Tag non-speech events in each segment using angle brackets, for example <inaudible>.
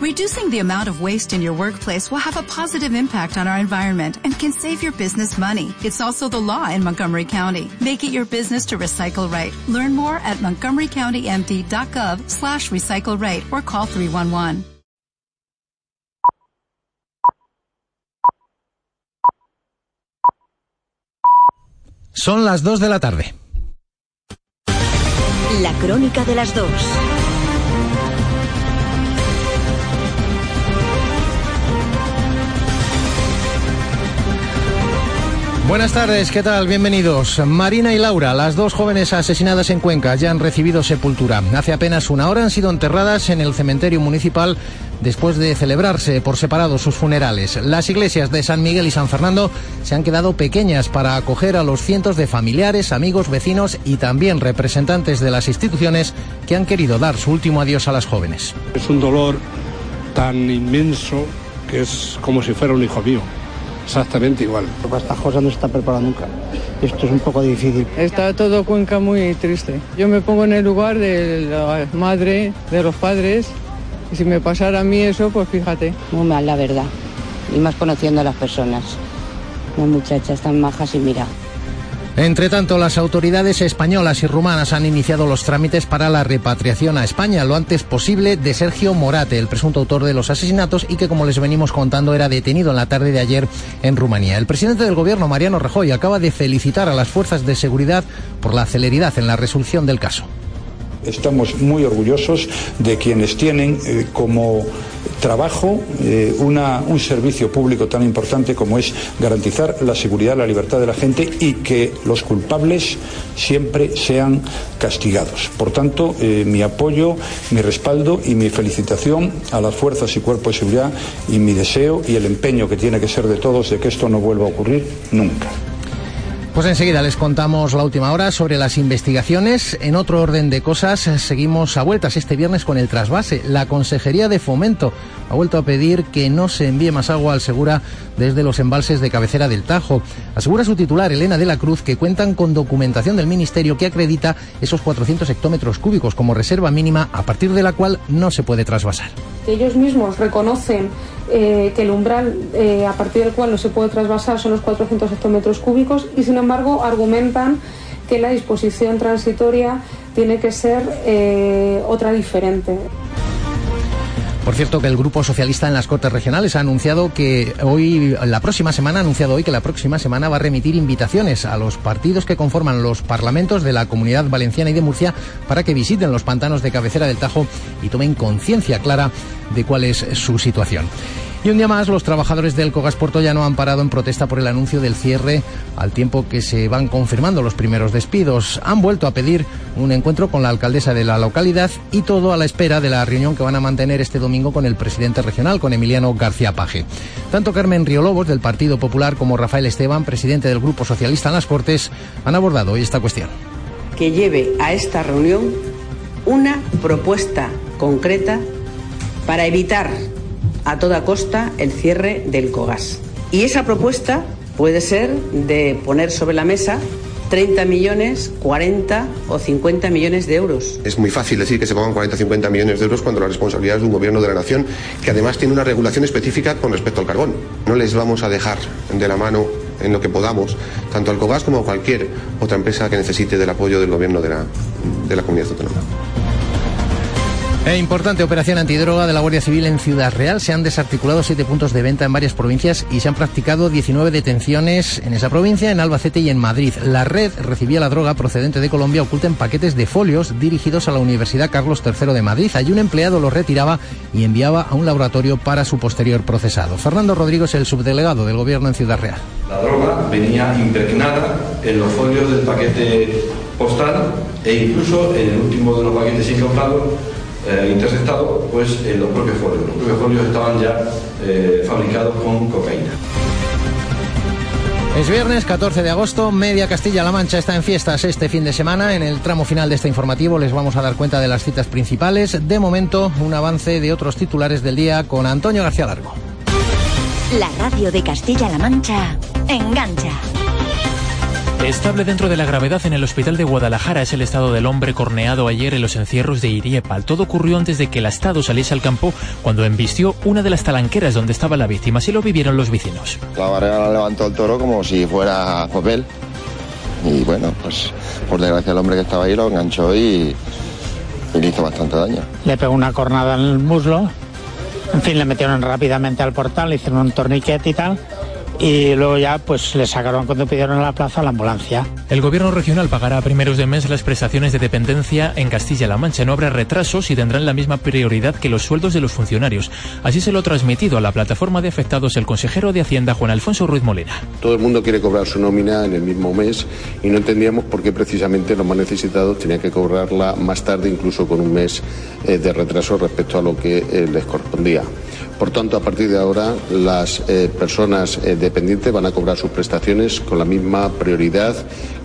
Reducing the amount of waste in your workplace will have a positive impact on our environment and can save your business money. It's also the law in Montgomery County. Make it your business to recycle right. Learn more at montgomerycountymd.gov slash recycle right or call 311. Son las 2 de la tarde. La crónica de las dos. Buenas tardes, ¿qué tal? Bienvenidos. Marina y Laura, las dos jóvenes asesinadas en Cuenca, ya han recibido sepultura. Hace apenas una hora han sido enterradas en el cementerio municipal después de celebrarse por separado sus funerales. Las iglesias de San Miguel y San Fernando se han quedado pequeñas para acoger a los cientos de familiares, amigos, vecinos y también representantes de las instituciones que han querido dar su último adiós a las jóvenes. Es un dolor tan inmenso que es como si fuera un hijo mío. Exactamente igual. Estas cosas no se está preparado nunca. Esto es un poco difícil. Está todo Cuenca muy triste. Yo me pongo en el lugar de la madre, de los padres, y si me pasara a mí eso, pues fíjate. Muy mal, la verdad. Y más conociendo a las personas. Las muchachas tan majas y mira. Entre tanto, las autoridades españolas y rumanas han iniciado los trámites para la repatriación a España lo antes posible de Sergio Morate, el presunto autor de los asesinatos y que, como les venimos contando, era detenido en la tarde de ayer en Rumanía. El presidente del gobierno, Mariano Rajoy, acaba de felicitar a las fuerzas de seguridad por la celeridad en la resolución del caso. Estamos muy orgullosos de quienes tienen eh, como trabajo eh, una, un servicio público tan importante como es garantizar la seguridad, la libertad de la gente y que los culpables siempre sean castigados. Por tanto, eh, mi apoyo, mi respaldo y mi felicitación a las fuerzas y cuerpos de seguridad y mi deseo y el empeño que tiene que ser de todos de que esto no vuelva a ocurrir nunca. Pues enseguida les contamos la última hora sobre las investigaciones. En otro orden de cosas, seguimos a vueltas este viernes con el trasvase. La Consejería de Fomento ha vuelto a pedir que no se envíe más agua al Segura desde los embalses de cabecera del Tajo. Asegura su titular, Elena de la Cruz, que cuentan con documentación del Ministerio que acredita esos 400 hectómetros cúbicos como reserva mínima a partir de la cual no se puede trasvasar. Ellos mismos reconocen eh, que el umbral eh, a partir del cual no se puede trasvasar son los 400 hectómetros cúbicos y sin embargo argumentan que la disposición transitoria tiene que ser eh, otra diferente. Por cierto, que el Grupo Socialista en las Cortes Regionales ha anunciado que hoy, la próxima semana, ha anunciado hoy que la próxima semana va a remitir invitaciones a los partidos que conforman los parlamentos de la Comunidad Valenciana y de Murcia para que visiten los pantanos de cabecera del Tajo y tomen conciencia clara de cuál es su situación. Y un día más, los trabajadores del Cogasporto ya no han parado en protesta por el anuncio del cierre al tiempo que se van confirmando los primeros despidos. Han vuelto a pedir un encuentro con la alcaldesa de la localidad y todo a la espera de la reunión que van a mantener este domingo con el presidente regional, con Emiliano García Paje. Tanto Carmen Riolobos, del Partido Popular, como Rafael Esteban, presidente del Grupo Socialista en las Cortes, han abordado hoy esta cuestión. Que lleve a esta reunión una propuesta concreta para evitar a toda costa el cierre del COGAS. Y esa propuesta puede ser de poner sobre la mesa 30 millones, 40 o 50 millones de euros. Es muy fácil decir que se pongan 40 o 50 millones de euros cuando la responsabilidad es de un gobierno de la nación que además tiene una regulación específica con respecto al carbón. No les vamos a dejar de la mano en lo que podamos, tanto al COGAS como a cualquier otra empresa que necesite del apoyo del gobierno de la, de la comunidad autónoma. E importante operación antidroga de la Guardia Civil en Ciudad Real. Se han desarticulado siete puntos de venta en varias provincias y se han practicado 19 detenciones en esa provincia, en Albacete y en Madrid. La red recibía la droga procedente de Colombia oculta en paquetes de folios dirigidos a la Universidad Carlos III de Madrid. Allí un empleado los retiraba y enviaba a un laboratorio para su posterior procesado. Fernando Rodríguez, el subdelegado del Gobierno en Ciudad Real. La droga venía impregnada en los folios del paquete postal e incluso en el último de los paquetes incautados eh, interceptado pues en los propios folios. Los propios folios estaban ya eh, fabricados con cocaína. Es viernes 14 de agosto, media Castilla-La Mancha está en fiestas este fin de semana. En el tramo final de este informativo les vamos a dar cuenta de las citas principales. De momento, un avance de otros titulares del día con Antonio García Largo. La radio de Castilla-La Mancha engancha. Estable dentro de la gravedad en el hospital de Guadalajara es el estado del hombre corneado ayer en los encierros de Iriepal. Todo ocurrió antes de que el Estado saliese al campo cuando embistió una de las talanqueras donde estaba la víctima. Así lo vivieron los vecinos. La barrera la levantó el toro como si fuera papel. Y bueno, pues por desgracia el hombre que estaba ahí lo enganchó y, y le hizo bastante daño. Le pegó una cornada en el muslo. En fin, le metieron rápidamente al portal, le hicieron un torniquete y tal y luego ya pues le sacaron cuando pidieron a la plaza la ambulancia. El gobierno regional pagará a primeros de mes las prestaciones de dependencia en Castilla-La Mancha. No habrá retrasos y tendrán la misma prioridad que los sueldos de los funcionarios. Así se lo ha transmitido a la plataforma de afectados el consejero de Hacienda Juan Alfonso Ruiz Molina. Todo el mundo quiere cobrar su nómina en el mismo mes y no entendíamos por qué precisamente los más necesitados tenían que cobrarla más tarde, incluso con un mes eh, de retraso respecto a lo que eh, les correspondía. Por tanto, a partir de ahora, las eh, personas eh, dependientes van a cobrar sus prestaciones con la misma prioridad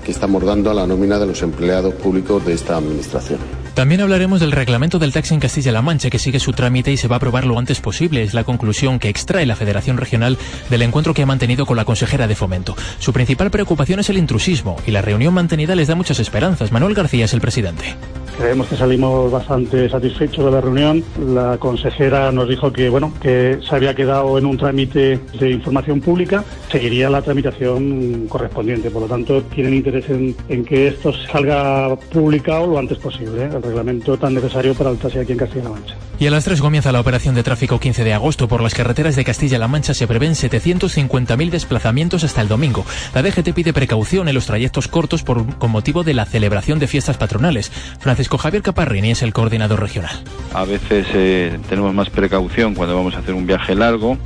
que estamos dando a la nómina de los empleados públicos de esta Administración. También hablaremos del reglamento del taxi en Castilla-La Mancha, que sigue su trámite y se va a aprobar lo antes posible. Es la conclusión que extrae la Federación Regional del encuentro que ha mantenido con la consejera de Fomento. Su principal preocupación es el intrusismo y la reunión mantenida les da muchas esperanzas. Manuel García es el presidente. Creemos que salimos bastante satisfechos de la reunión. La consejera nos dijo que bueno que se había quedado en un trámite de información pública, seguiría la tramitación correspondiente. Por lo tanto, tienen interés en, que esto salga publicado lo antes posible. Reglamento tan necesario para el taxi aquí en Castilla-La Mancha. Y a las 3 comienza la operación de tráfico 15 de agosto. Por las carreteras de Castilla-La Mancha se prevén 750.000 desplazamientos hasta el domingo. La DGT pide precaución en los trayectos cortos por, con motivo de la celebración de fiestas patronales. Francisco Javier Caparrini es el coordinador regional. A veces eh, tenemos más precaución cuando vamos a hacer un viaje largo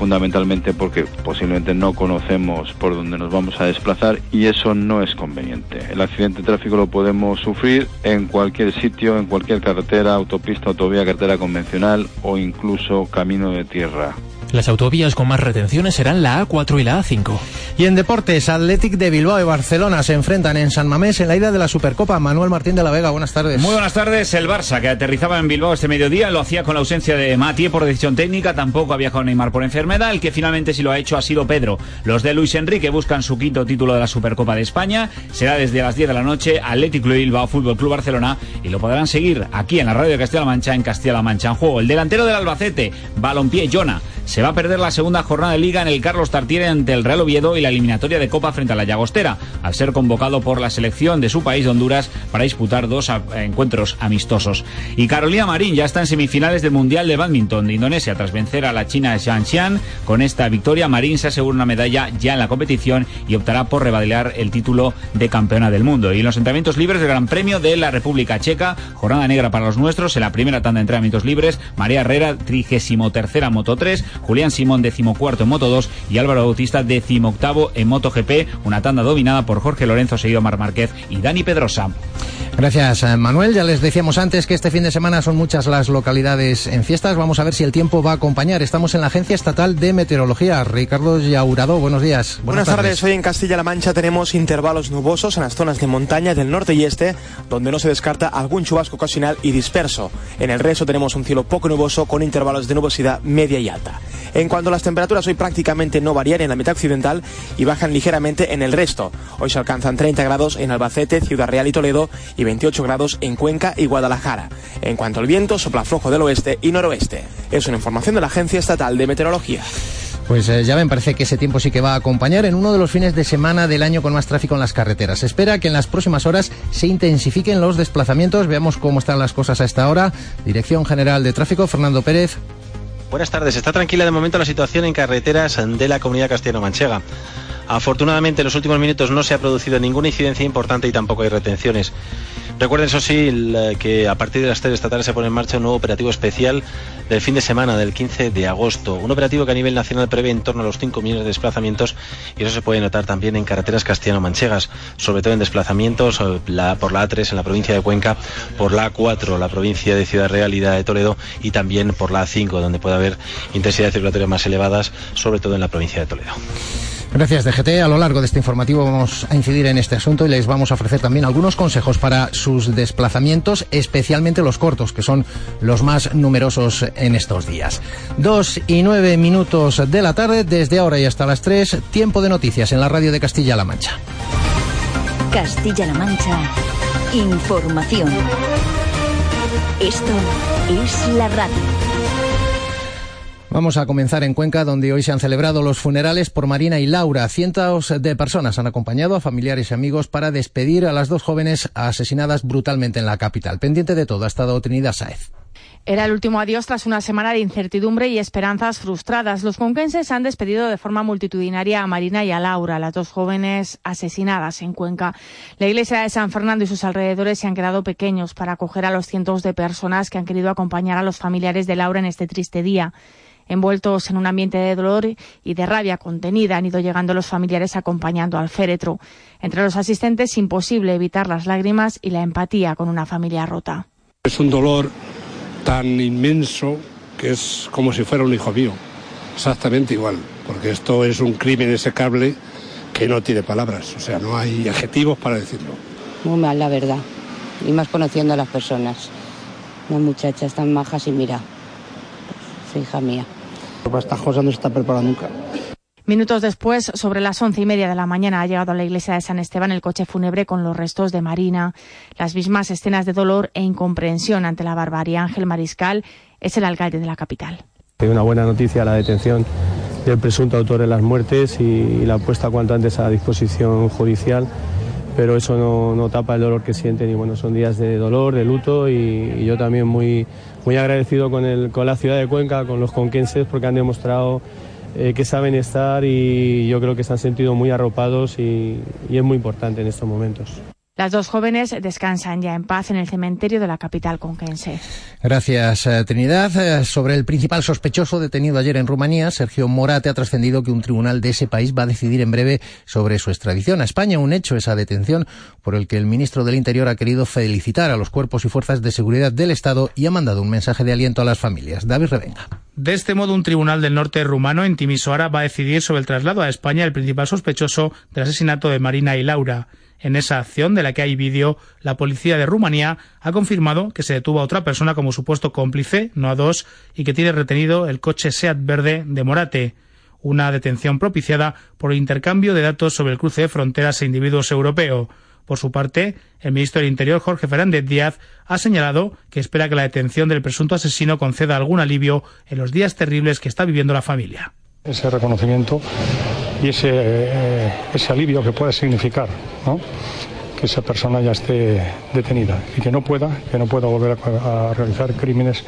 fundamentalmente porque posiblemente no conocemos por dónde nos vamos a desplazar y eso no es conveniente. El accidente de tráfico lo podemos sufrir en cualquier sitio, en cualquier carretera, autopista, autovía, carretera convencional o incluso camino de tierra. Las autovías con más retenciones serán la A4 y la A5. Y en deportes, Athletic de Bilbao y Barcelona se enfrentan en San Mamés en la ida de la Supercopa. Manuel Martín de la Vega, buenas tardes. Muy buenas tardes. El Barça, que aterrizaba en Bilbao este mediodía, lo hacía con la ausencia de Matie por decisión técnica. Tampoco ha viajado Neymar por enfermedad. El que finalmente sí lo ha hecho ha sido Pedro. Los de Luis Enrique buscan su quinto título de la Supercopa de España. Será desde las 10 de la noche Athletic de Bilbao Fútbol Club Barcelona y lo podrán seguir aquí en la radio de Castilla-La Mancha en Castilla-La Mancha en juego. El delantero del Albacete, Balompié Jona, se va a perder la segunda jornada de liga en el Carlos Tartiere ante el Real Oviedo y la eliminatoria de Copa frente a la Llagostera, al ser convocado por la selección de su país de Honduras para disputar dos encuentros amistosos. Y Carolina Marín ya está en semifinales del Mundial de Badminton de Indonesia tras vencer a la China Xian. Con esta victoria, Marín se asegura una medalla ya en la competición y optará por revaliar el título de campeona del mundo. Y en los entrenamientos libres del Gran Premio de la República Checa, jornada negra para los nuestros, en la primera tanda de entrenamientos libres, María Herrera, trigésimo tercera Moto 3, Julián Simón, decimocuarto en Moto 2 y Álvaro Bautista, decimoctavo en Moto GP, una tanda dominada por Jorge Lorenzo, seguido Mar Márquez y Dani Pedrosa. Gracias, Manuel. Ya les decíamos antes que este fin de semana son muchas las localidades en fiestas. Vamos a ver si el tiempo va a acompañar. Estamos en la Agencia Estatal de Meteorología. Ricardo Yaurado, buenos días. Buenas, tardes. Hoy en Castilla-La Mancha tenemos intervalos nubosos en las zonas de montaña del norte y este, donde no se descarta algún chubasco ocasional y disperso. En el resto tenemos un cielo poco nuboso con intervalos de nubosidad media y alta. En cuanto a las temperaturas, hoy prácticamente no varían en la mitad occidental y bajan ligeramente en el resto. Hoy se alcanzan 30 grados en Albacete, Ciudad Real y Toledo y 28 grados en Cuenca y Guadalajara. En cuanto al viento, sopla flojo del oeste y noroeste. Es una información de la Agencia Estatal de Meteorología. Pues eh, ya ven, parece que ese tiempo sí que va a acompañar en uno de los fines de semana del año con más tráfico en las carreteras. Se espera que en las próximas horas se intensifiquen los desplazamientos. Veamos cómo están las cosas a esta hora. Dirección General de Tráfico, Fernando Pérez. Buenas tardes. Está tranquila de momento la situación en carreteras de la comunidad castellano-manchega. Afortunadamente en los últimos minutos no se ha producido ninguna incidencia importante y tampoco hay retenciones. Recuerden, eso sí, que a partir de las 3 de esta tarde se pone en marcha un nuevo operativo especial del fin de semana, del 15 de agosto. Un operativo que a nivel nacional prevé en torno a los 5 millones de desplazamientos y eso se puede notar también en carreteras castellano-manchegas, sobre todo en desplazamientos por la A3 en la provincia de Cuenca, por la A4 la provincia de Ciudad Real y de Toledo y también por la A5 donde puede haber intensidades circulatorias más elevadas, sobre todo en la provincia de Toledo. Gracias, DGT. A lo largo de este informativo vamos a incidir en este asunto y les vamos a ofrecer también algunos consejos para sus desplazamientos, especialmente los cortos, que son los más numerosos en estos días. Dos y nueve minutos de la tarde, desde ahora y hasta las tres, tiempo de noticias en la radio de Castilla-La Mancha. Castilla-La Mancha, información. Esto es la radio. Vamos a comenzar en Cuenca, donde hoy se han celebrado los funerales por Marina y Laura. Cientos de personas han acompañado a familiares y amigos para despedir a las dos jóvenes asesinadas brutalmente en la capital. Pendiente de todo ha estado Trinidad Saez. Era el último adiós tras una semana de incertidumbre y esperanzas frustradas. Los conquenses han despedido de forma multitudinaria a Marina y a Laura, las dos jóvenes asesinadas en Cuenca. La iglesia de San Fernando y sus alrededores se han quedado pequeños para acoger a los cientos de personas que han querido acompañar a los familiares de Laura en este triste día. Envueltos en un ambiente de dolor y de rabia contenida, han ido llegando los familiares acompañando al féretro. Entre los asistentes, imposible evitar las lágrimas y la empatía con una familia rota. Es un dolor tan inmenso que es como si fuera un hijo mío, exactamente igual, porque esto es un crimen execrable que no tiene palabras, o sea, no hay adjetivos para decirlo. Muy mal, la verdad, y más conociendo a las personas. Las muchachas tan majas y mira, su hija mía. Para estas cosas no se está preparado nunca. Minutos después, sobre las once y media de la mañana, ha llegado a la iglesia de San Esteban el coche fúnebre con los restos de Marina. Las mismas escenas de dolor e incomprensión ante la barbarie. Ángel Mariscal es el alcalde de la capital. Hay una buena noticia la detención del presunto autor de las muertes y la puesta cuanto antes a disposición judicial, pero eso no, tapa el dolor que sienten y bueno, son días de dolor, de luto y, yo también muy, muy agradecido con, el, con la ciudad de Cuenca, con los conquenses porque han demostrado eh, que saben estar y yo creo que se han sentido muy arropados y es muy importante en estos momentos. Las dos jóvenes descansan ya en paz en el cementerio de la capital conquense. Gracias, eh, Trinidad. Eh, Sobre el principal sospechoso detenido ayer en Rumanía, Sergio Morate, ha trascendido que un tribunal de ese país va a decidir en breve sobre su extradición a España. Un hecho, esa detención, por el que el ministro del Interior ha querido felicitar a los cuerpos y fuerzas de seguridad del Estado y ha mandado un mensaje de aliento a las familias. David Revenga. De este modo, un tribunal del norte rumano en Timisoara va a decidir sobre el traslado a España del principal sospechoso del asesinato de Marina y Laura. En esa acción, de la que hay vídeo, la policía de Rumanía ha confirmado que se detuvo a otra persona como supuesto cómplice, no a dos, y que tiene retenido el coche SEAT verde de Morate. Una detención propiciada por el intercambio de datos sobre el cruce de fronteras e individuos europeos. Por su parte, el ministro del Interior, Jorge Fernández Díaz, ha señalado que espera que la detención del presunto asesino conceda algún alivio en los días terribles que está viviendo la familia. Ese reconocimiento y ese, eh, ese alivio que puede significar ¿no? que esa persona ya esté detenida y que no pueda, que no pueda volver a, a realizar crímenes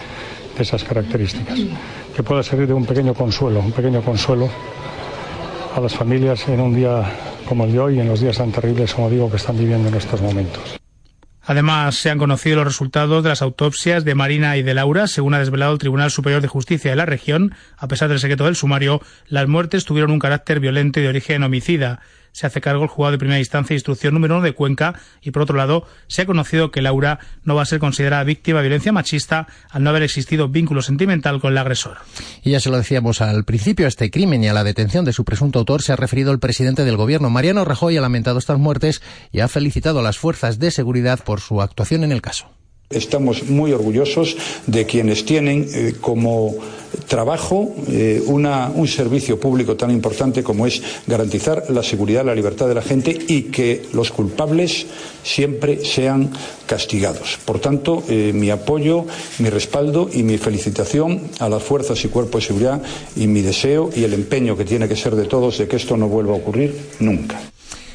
de esas características. Que pueda servir de un pequeño consuelo, un pequeño consuelo a las familias en un día como el de hoy y en los días tan terribles, como digo, que están viviendo en estos momentos. Además, se han conocido los resultados de las autopsias de Marina y de Laura. Según ha desvelado el Tribunal Superior de Justicia de la región, a pesar del secreto del sumario, las muertes tuvieron un carácter violento y de origen homicida. Se hace cargo el juzgado de primera instancia e instrucción número uno de Cuenca y, por otro lado, se ha conocido que Laura no va a ser considerada víctima de violencia machista al no haber existido vínculo sentimental con el agresor. Y ya se lo decíamos al principio, a este crimen y a la detención de su presunto autor se ha referido el presidente del gobierno, Mariano Rajoy, ha lamentado estas muertes y ha felicitado a las fuerzas de seguridad por su actuación en el caso. Estamos muy orgullosos de quienes tienen eh, como trabajo eh, un servicio público tan importante como es garantizar la seguridad, la libertad de la gente y que los culpables siempre sean castigados. Por tanto, eh, mi apoyo, mi respaldo y mi felicitación a las fuerzas y cuerpos de seguridad y mi deseo y el empeño que tiene que ser de todos de que esto no vuelva a ocurrir nunca.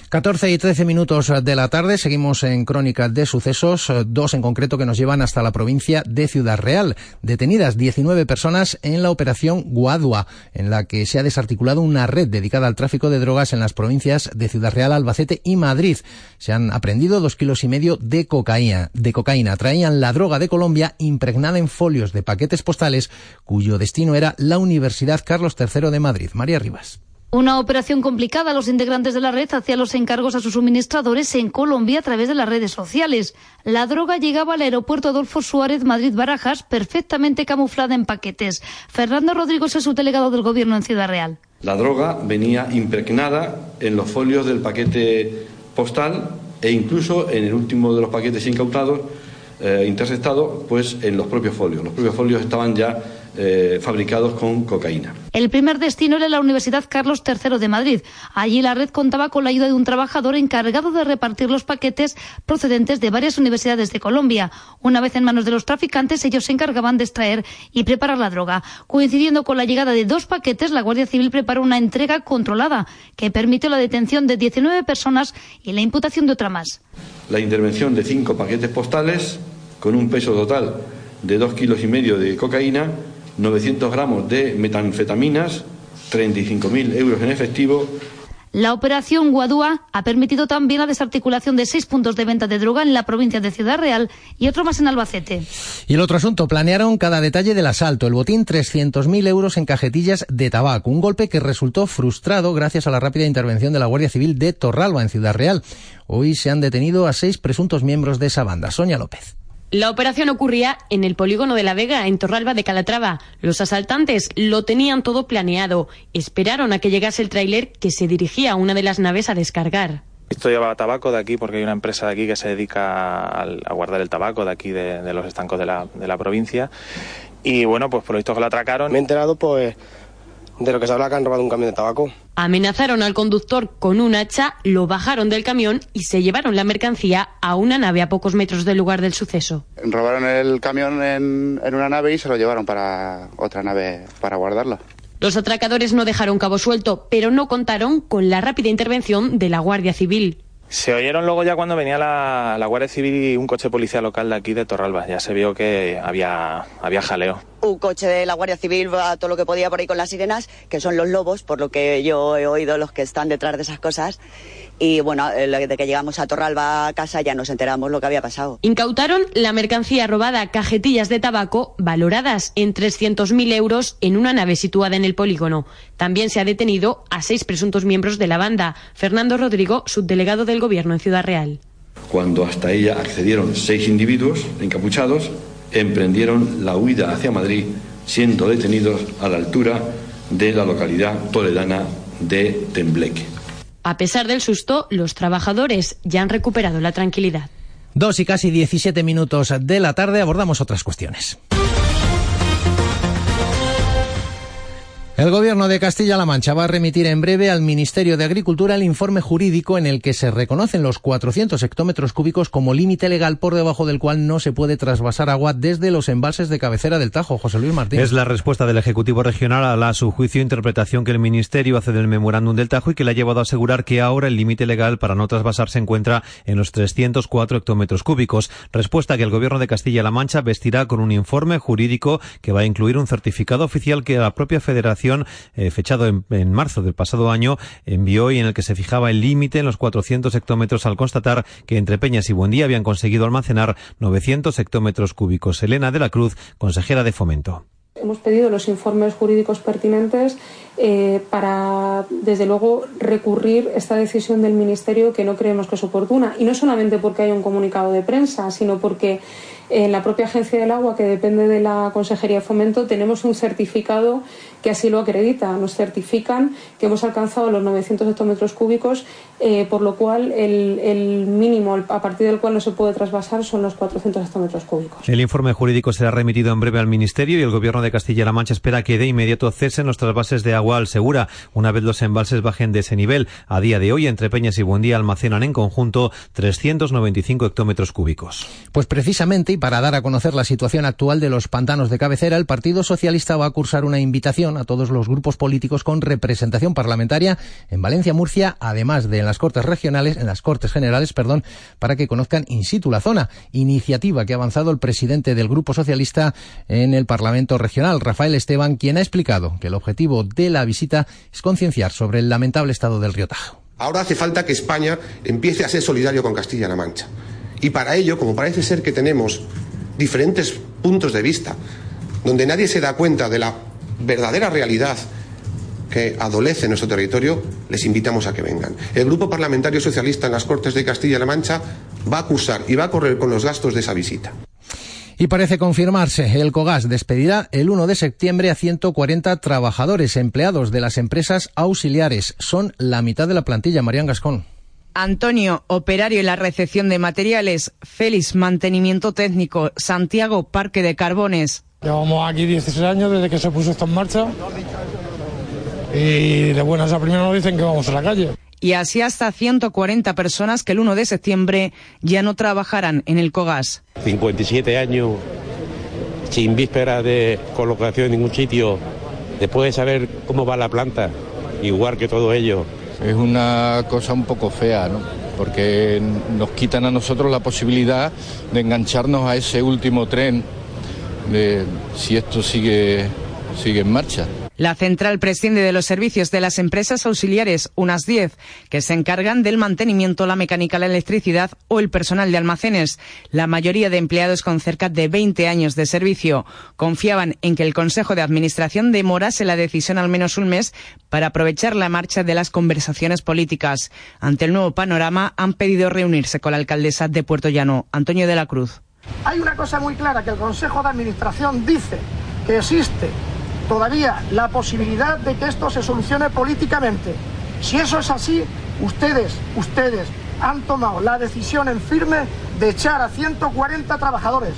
14 y 13 minutos de la tarde, seguimos en crónica de sucesos, dos en concreto que nos llevan hasta la provincia de Ciudad Real. Detenidas 19 personas en la operación Guadua, en la que se ha desarticulado una red dedicada al tráfico de drogas en las provincias de Ciudad Real, Albacete y Madrid. Se han aprendido dos kilos y medio de cocaína. De cocaína. Traían la droga de Colombia impregnada en folios de paquetes postales, cuyo destino era la Universidad Carlos III de Madrid. María Rivas. Una operación complicada. Los integrantes de la red hacían los encargos a sus suministradores en Colombia a través de las redes sociales. La droga llegaba al aeropuerto Adolfo Suárez Madrid-Barajas perfectamente camuflada en paquetes. Fernando Rodríguez es subdelegado del Gobierno en Ciudad Real. La droga venía impregnada en los folios del paquete postal e incluso en el último de los paquetes incautados, eh, interceptados, pues en los propios folios. Los propios folios estaban ya eh, fabricados con cocaína. El primer destino era la Universidad Carlos III de Madrid. Allí la red contaba con la ayuda de un trabajador encargado de repartir los paquetes procedentes de varias universidades de Colombia. Una vez en manos de los traficantes, ellos se encargaban de extraer y preparar la droga. Coincidiendo con la llegada de dos paquetes, la Guardia Civil preparó una entrega controlada que permitió la detención de 19 personas y la imputación de otra más. La intervención de cinco paquetes postales con un peso total de dos kilos y medio de cocaína 900 gramos de metanfetaminas, 35.000 euros en efectivo. La operación Guadúa ha permitido también la desarticulación de seis puntos de venta de droga en la provincia de Ciudad Real y otro más en Albacete. Y el otro asunto, planearon cada detalle del asalto, el botín 300.000 euros en cajetillas de tabaco, un golpe que resultó frustrado gracias a la rápida intervención de la Guardia Civil de Torralba en Ciudad Real. Hoy se han detenido a seis presuntos miembros de esa banda. Sonia López. La operación ocurría en el polígono de La Vega, en Torralba de Calatrava. Los asaltantes lo tenían todo planeado. Esperaron a que llegase el tráiler que se dirigía a una de las naves a descargar. Esto lleva tabaco de aquí porque hay una empresa de aquí que se dedica a, guardar el tabaco de aquí de, los estancos de la, de la provincia. Y bueno, pues por lo visto que lo atracaron. Me he enterado pues de lo que se habla que han robado un camión de tabaco. Amenazaron al conductor con un hacha, lo bajaron del camión y se llevaron la mercancía a una nave a pocos metros del lugar del suceso. Robaron el camión en, en una nave y se lo llevaron para otra nave para guardarlo. Los atracadores no dejaron cabo suelto, pero no contaron con la rápida intervención de la Guardia Civil. Se oyeron luego ya cuando venía la, Guardia Civil y un coche policía local de aquí de Torralba. Ya se vio que había, había jaleo. Un coche de la Guardia Civil va todo lo que podía por ahí con las sirenas, que son los lobos, por lo que yo he oído los que están detrás de esas cosas. Y bueno, de que llegamos a Torralba a casa ya nos enteramos lo que había pasado. Incautaron la mercancía robada, cajetillas de tabaco, valoradas en 300.000 euros en una nave situada en el polígono. También se ha detenido a seis presuntos miembros de la banda. Fernando Rodrigo, subdelegado del Gobierno en Ciudad Real. Cuando hasta ella accedieron seis individuos encapuchados, emprendieron la huida hacia Madrid, siendo detenidos a la altura de la localidad toledana de Tembleque. A pesar del susto, los trabajadores ya han recuperado la tranquilidad. Dos y casi 17 minutos de la tarde abordamos otras cuestiones. El Gobierno de Castilla-La Mancha va a remitir en breve al Ministerio de Agricultura el informe jurídico en el que se reconocen los 400 hectómetros cúbicos como límite legal por debajo del cual no se puede trasvasar agua desde los embalses de cabecera del Tajo. José Luis Martín. Es la respuesta del Ejecutivo Regional a la, su juicio, interpretación que el Ministerio hace del memorándum del Tajo y que le ha llevado a asegurar que ahora el límite legal para no trasvasar se encuentra en los 304 hectómetros cúbicos. Respuesta que el Gobierno de Castilla-La Mancha vestirá con un informe jurídico que va a incluir un certificado oficial que la propia Federación eh, fechado en, marzo del pasado año, envió y en el que se fijaba el límite en los 400 hectómetros al constatar que entre Peñas y Buendía habían conseguido almacenar 900 hectómetros cúbicos. Elena de la Cruz, consejera de Fomento. Hemos pedido los informes jurídicos pertinentes eh, para, desde luego, recurrir esta decisión del Ministerio que no creemos que es oportuna. Y no solamente porque hay un comunicado de prensa, sino porque en la propia Agencia del Agua, que depende de la Consejería de Fomento, tenemos un certificado que así lo acredita. Nos certifican que hemos alcanzado los 900 hectómetros cúbicos, eh, por lo cual el, mínimo a partir del cual no se puede trasvasar son los 400 hectómetros cúbicos. El informe jurídico será remitido en breve al Ministerio y el Gobierno de Castilla-La Mancha espera que de inmediato cesen los trasvases de agua Segura, una vez los embalses bajen de ese nivel. A día de hoy, entre Peñas y Buendía almacenan en conjunto 395 hectómetros cúbicos. Pues precisamente para dar a conocer la situación actual de los pantanos de cabecera, el Partido Socialista va a cursar una invitación a todos los grupos políticos con representación parlamentaria en Valencia, Murcia, además de en las Cortes regionales, en las Cortes Generales, perdón, para que conozcan in situ la zona. Iniciativa que ha avanzado el presidente del Grupo Socialista en el Parlamento Regional, Rafael Esteban, quien ha explicado que el objetivo de la visita es concienciar sobre el lamentable estado del río Tajo. Ahora hace falta que España empiece a ser solidario con Castilla-La Mancha. Y para ello, como parece ser que tenemos diferentes puntos de vista, donde nadie se da cuenta de la verdadera realidad que adolece nuestro territorio, les invitamos a que vengan. El Grupo Parlamentario Socialista en las Cortes de Castilla-La Mancha va a acusar y va a correr con los gastos de esa visita. Y parece confirmarse, el COGAS despedirá el 1 de septiembre a 140 trabajadores empleados de las empresas auxiliares. Son la mitad de la plantilla. Marian Gascón. Antonio, operario en la recepción de materiales. Félix, mantenimiento técnico. Santiago, parque de carbones. Llevamos aquí 16 años desde que se puso esto en marcha y de buenas a primeras nos dicen que vamos a la calle. Y así hasta 140 personas que el 1 de septiembre ya no trabajarán en el COGAS. 57 años sin víspera de colocación en ningún sitio, después de saber cómo va la planta, igual que todo ello. Es una cosa un poco fea, ¿no? Porque nos quitan a nosotros la posibilidad de engancharnos a ese último tren de si esto sigue, sigue en marcha. La central prescinde de los servicios de las empresas auxiliares, unas 10, que se encargan del mantenimiento, la mecánica, la electricidad o el personal de almacenes. La mayoría de empleados con cerca de 20 años de servicio confiaban en que el Consejo de Administración demorase la decisión al menos un mes para aprovechar la marcha de las conversaciones políticas. Ante el nuevo panorama, han pedido reunirse con la alcaldesa de Puerto Llano, Antonio de la Cruz. Hay una cosa muy clara que el Consejo de Administración dice que existe todavía la posibilidad de que esto se solucione políticamente. Si eso es así, ustedes, ustedes han tomado la decisión en firme de echar a 140 trabajadores.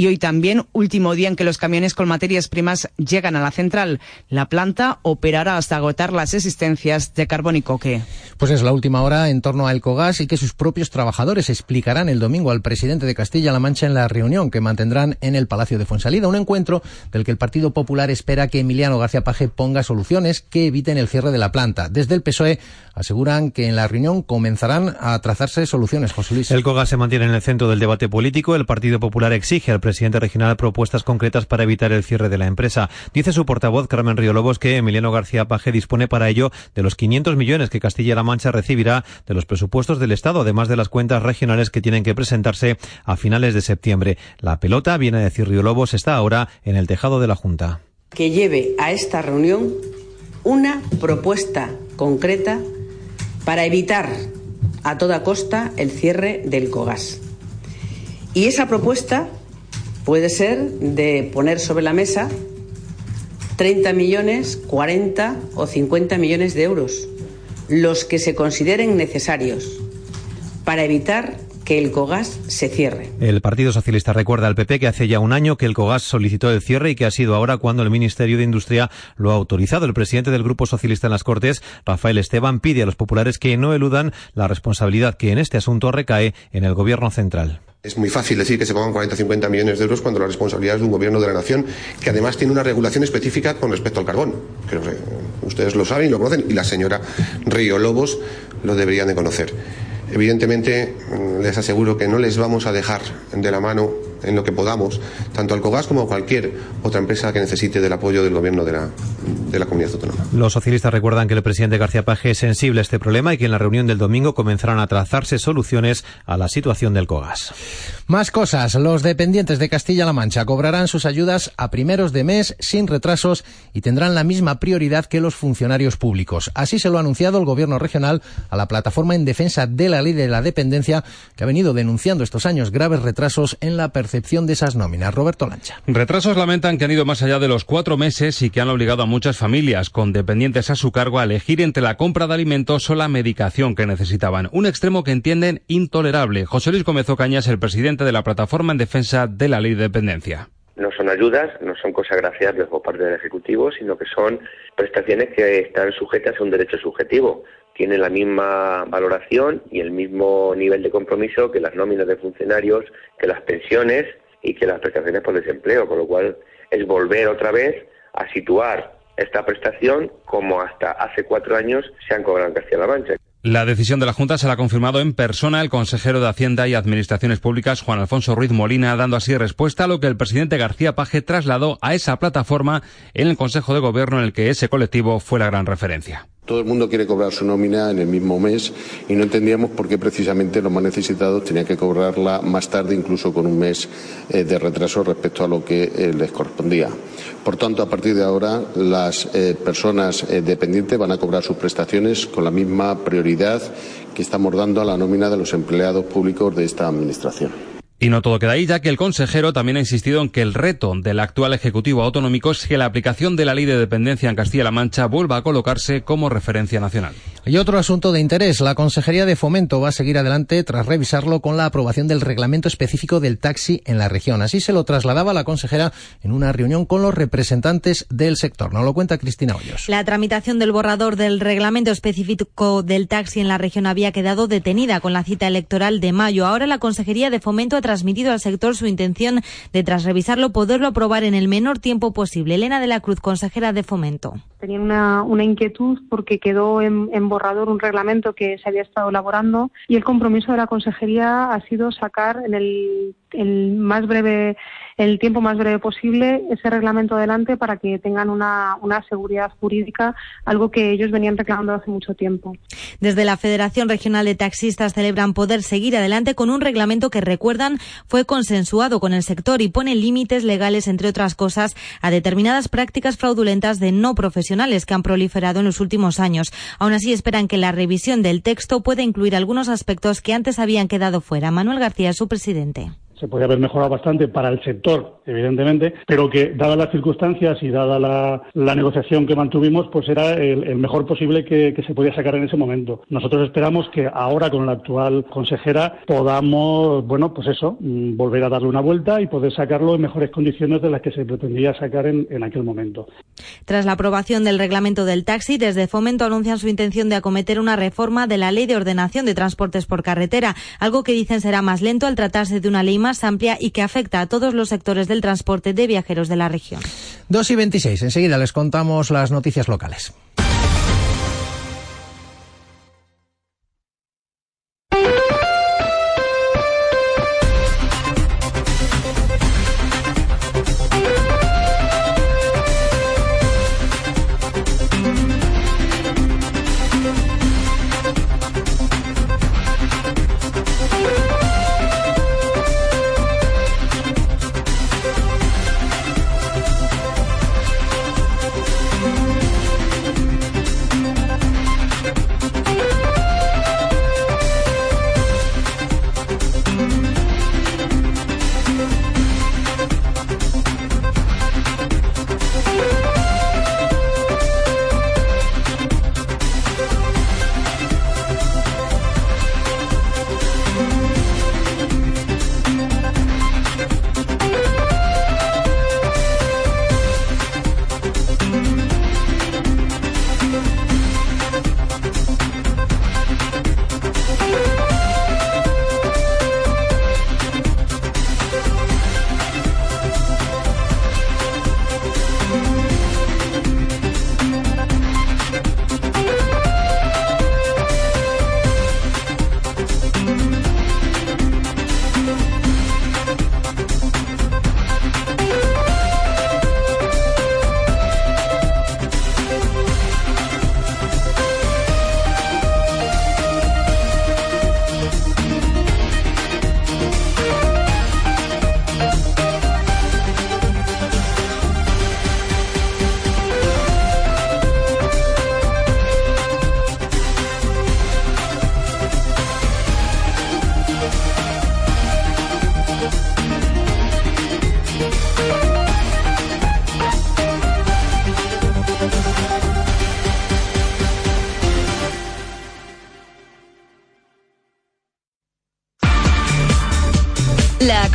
Y hoy también, último día en que los camiones con materias primas llegan a la central. La planta operará hasta agotar las existencias de carbón y coque. Pues es la última hora en torno a Elcogas y que sus propios trabajadores explicarán el domingo al presidente de Castilla-La Mancha en la reunión que mantendrán en el Palacio de Fuensalida. Un encuentro del que el Partido Popular espera que Emiliano García Paje ponga soluciones que eviten el cierre de la planta. Desde el PSOE aseguran que en la reunión comenzarán a trazarse soluciones. José Luis. El COGAS se mantiene en el centro del debate político. El Partido Popular exige al presidente regional propuestas concretas para evitar el cierre de la empresa. Dice su portavoz, Carmen Río Lobos, que Emiliano García Paje dispone para ello de los 500 millones que Castilla-La Mancha recibirá de los presupuestos del Estado, además de las cuentas regionales que tienen que presentarse a finales de septiembre. La pelota, viene a decir Río Lobos, está ahora en el tejado de la Junta. Que lleve a esta reunión una propuesta concreta para evitar a toda costa el cierre del COGAS. Y esa propuesta puede ser de poner sobre la mesa 30 millones, 40 o 50 millones de euros, los que se consideren necesarios para evitar que el COGAS se cierre. El Partido Socialista recuerda al PP que hace ya un año que el COGAS solicitó el cierre y que ha sido ahora cuando el Ministerio de Industria lo ha autorizado. El presidente del Grupo Socialista en las Cortes, Rafael Esteban, pide a los populares que no eludan la responsabilidad que en este asunto recae en el Gobierno central. Es muy fácil decir que se pongan 40 o 50 millones de euros cuando la responsabilidad es de un gobierno de la nación que además tiene una regulación específica con respecto al carbón. Que ustedes lo saben y lo conocen y la señora Río Lobos lo deberían de conocer. Evidentemente, les aseguro que no les vamos a dejar de la mano en lo que podamos, tanto Alcogas como cualquier otra empresa que necesite del apoyo del gobierno de la, de la comunidad autónoma. Los socialistas recuerdan que el presidente García Paje es sensible a este problema y que en la reunión del domingo comenzarán a trazarse soluciones a la situación del COGAS. Más cosas. Los dependientes de Castilla-La Mancha cobrarán sus ayudas a primeros de mes sin retrasos y tendrán la misma prioridad que los funcionarios públicos. Así se lo ha anunciado el gobierno regional a la plataforma en defensa de la ley de la dependencia que ha venido denunciando estos años graves retrasos en la percepción de esas nóminas. Roberto Lancha. Retrasos lamentan que han ido más allá de los cuatro meses y que han obligado a muchas familias con dependientes a su cargo a elegir entre la compra de alimentos o la medicación que necesitaban. Un extremo que entienden intolerable. José Luis Gómez Ocaña el presidente de la plataforma en defensa de la ley de dependencia. No son ayudas, no son consagraciones por parte del Ejecutivo, sino que son prestaciones que están sujetas a un derecho subjetivo. Tienen la misma valoración y el mismo nivel de compromiso que las nóminas de funcionarios, que las pensiones y que las prestaciones por desempleo, con lo cual es volver otra vez a situar esta prestación como hasta hace cuatro años se han cobrado en Castilla-La Mancha. La decisión de la Junta se la ha confirmado en persona el consejero de Hacienda y Administraciones Públicas, Juan Alfonso Ruiz Molina, dando así respuesta a lo que el presidente García Paje trasladó a esa plataforma en el Consejo de Gobierno en el que ese colectivo fue la gran referencia. Todo el mundo quiere cobrar su nómina en el mismo mes y no entendíamos por qué precisamente los más necesitados tenían que cobrarla más tarde, incluso con un mes eh, de retraso respecto a lo que eh, les correspondía. Por tanto, a partir de ahora, las eh, personas dependientes van a cobrar sus prestaciones con la misma prioridad que estamos dando a la nómina de los empleados públicos de esta Administración. Y no todo queda ahí, ya que el consejero también ha insistido en que el reto del actual Ejecutivo Autonómico es que la aplicación de la ley de dependencia en Castilla-La Mancha vuelva a colocarse como referencia nacional. Y otro asunto de interés, la Consejería de Fomento va a seguir adelante tras revisarlo con la aprobación del reglamento específico del taxi en la región. Así se lo trasladaba la consejera en una reunión con los representantes del sector. Nos lo cuenta Cristina Hoyos. La tramitación del borrador del reglamento específico del taxi en la región había quedado detenida con la cita electoral de mayo. Ahora la Consejería de Fomento ha transmitido al sector su intención de, tras revisarlo, poderlo aprobar en el menor tiempo posible. Elena de la Cruz, consejera de Fomento. Tenían una, una inquietud porque quedó en, en, borrador un reglamento que se había estado elaborando y el compromiso de la consejería ha sido sacar en el, el más breve el tiempo más breve posible ese reglamento adelante para que tengan una, una, seguridad jurídica, algo que ellos venían reclamando hace mucho tiempo. Desde la Federación Regional de Taxistas celebran poder seguir adelante con un reglamento que, recuerdan, fue consensuado con el sector y pone límites legales, entre otras cosas, a determinadas prácticas fraudulentas de no profesionales que han proliferado en los últimos años. Aún así, esperan que la revisión del texto pueda incluir algunos aspectos que antes habían quedado fuera. Manuel García, su presidente se podría haber mejorado bastante para el sector, evidentemente, pero que, dadas las circunstancias y dada la, negociación que mantuvimos, pues era el, el mejor posible que, que, se podía sacar en ese momento. Nosotros esperamos que ahora, con la actual consejera, podamos, bueno, pues eso, mm, volver a darle una vuelta y poder sacarlo en mejores condiciones de las que se pretendía sacar en, en aquel momento. Tras la aprobación del reglamento del taxi, desde Fomento anuncian su intención de acometer una reforma de la Ley de Ordenación de Transportes por Carretera, algo que dicen será más lento al tratarse de una ley más más amplia y que afecta a todos los sectores del transporte de viajeros de la región. 2 y 26. Enseguida les contamos las noticias locales.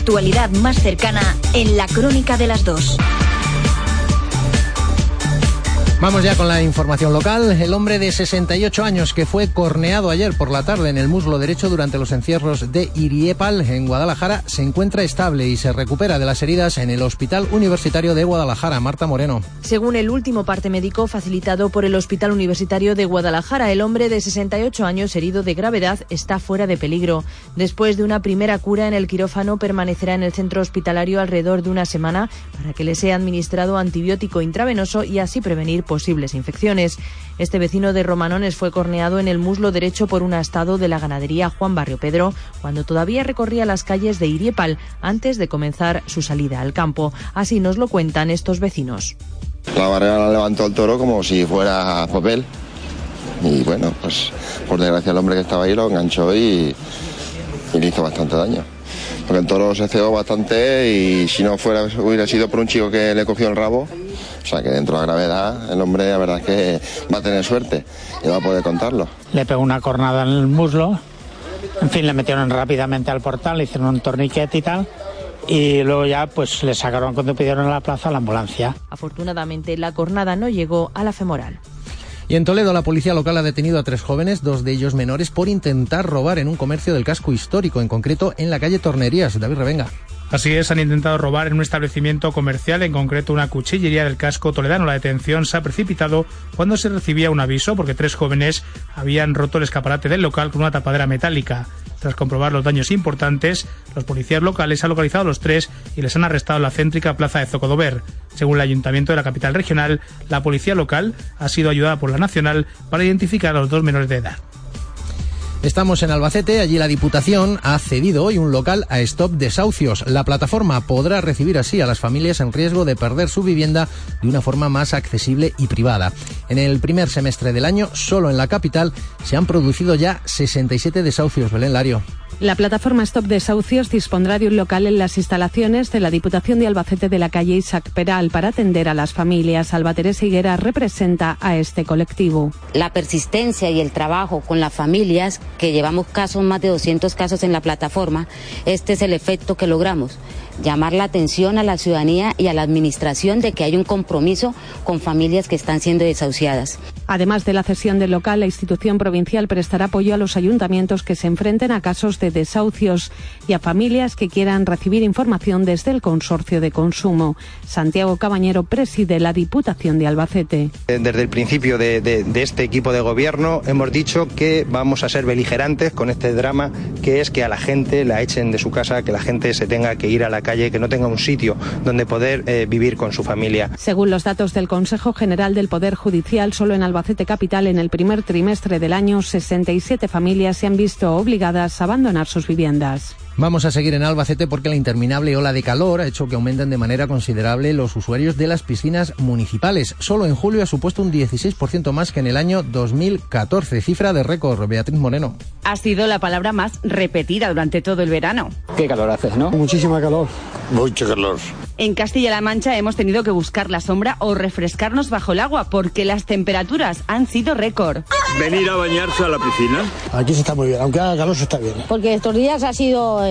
Actualidad más cercana en la crónica de las dos. Vamos ya con la información local. El hombre de 68 años que fue corneado ayer por la tarde en el muslo derecho durante los encierros de Iriepal en Guadalajara se encuentra estable y se recupera de las heridas en el Hospital Universitario de Guadalajara. Marta Moreno. Según el último parte médico facilitado por el Hospital Universitario de Guadalajara, el hombre de 68 años herido de gravedad está fuera de peligro. Después de una primera cura en el quirófano, permanecerá en el centro hospitalario alrededor de una semana para que le sea administrado antibiótico intravenoso y así prevenir posibles infecciones. Este vecino de Romanones fue corneado en el muslo derecho por un astado de la ganadería Juan Barrio Pedro cuando todavía recorría las calles de Iriepal antes de comenzar su salida al campo. Así nos lo cuentan estos vecinos. La barrera la levantó el toro como si fuera papel. Y bueno, pues por desgracia el hombre que estaba ahí lo enganchó y, y le hizo bastante daño. porque el toro se cebó bastante y si no fuera, hubiera sido por un chico que le cogió el rabo, o sea que dentro de la gravedad el hombre la verdad es que va a tener suerte y va a poder contarlo. Le pegó una cornada en el muslo, en fin, le metieron rápidamente al portal, le hicieron un torniquete y tal. Y luego ya pues le sacaron cuando pidieron a la plaza la ambulancia. Afortunadamente la cornada no llegó a la femoral. Y en Toledo la policía local ha detenido a tres jóvenes, dos de ellos menores, por intentar robar en un comercio del casco histórico, en concreto en la calle Tornerías. David Revenga. Así es, han intentado robar en un establecimiento comercial, en concreto una cuchillería del casco toledano. La detención se ha precipitado cuando se recibía un aviso porque tres jóvenes habían roto el escaparate del local con una tapadera metálica. Tras comprobar los daños importantes, los policías locales han localizado a los tres y les han arrestado en la céntrica plaza de Zocodover. Según el ayuntamiento de la capital regional, la policía local ha sido ayudada por la nacional para identificar a los dos menores de edad. Estamos en Albacete, allí la Diputación ha cedido hoy un local a Stop Desahucios. La plataforma podrá recibir así a las familias en riesgo de perder su vivienda de una forma más accesible y privada. En el primer semestre del año, solo en la capital, se han producido ya 67 desahucios. Belén Lario. La plataforma Stop Desahucios dispondrá de un local en las instalaciones de la Diputación de Albacete de la calle Isaac Peral para atender a las familias. Alba Teresa Higuera representa a este colectivo. La persistencia y el trabajo con las familias, que llevamos casos, más de 200 casos en la plataforma, este es el efecto que logramos llamar la atención a la ciudadanía y a la administración de que hay un compromiso con familias que están siendo desahuciadas. Además de la cesión del local, la institución provincial prestará apoyo a los ayuntamientos que se enfrenten a casos de desahucios y a familias que quieran recibir información desde el consorcio de consumo. Santiago Cabañero preside la Diputación de Albacete. Desde el principio de, de, de este equipo de gobierno hemos dicho que vamos a ser beligerantes con este drama que es que a la gente la echen de su casa, que la gente se tenga que ir a la calle, que no tenga un sitio donde poder eh, vivir con su familia. Según los datos del Consejo General del Poder Judicial, solo en Albacete Capital en el primer trimestre del año 67 familias se han visto obligadas a abandonar sus viviendas. Vamos a seguir en Albacete porque la interminable ola de calor ha hecho que aumenten de manera considerable los usuarios de las piscinas municipales. Solo en julio ha supuesto un 16% más que en el año 2014, cifra de récord. Beatriz Moreno. Ha sido la palabra más repetida durante todo el verano. Qué calor haces, ¿no? Muchísima calor. Mucho calor. En Castilla-La Mancha hemos tenido que buscar la sombra o refrescarnos bajo el agua porque las temperaturas han sido récord. Venir a bañarse a la piscina. Aquí se está muy bien, aunque haga calor se está bien. Porque estos días ha sido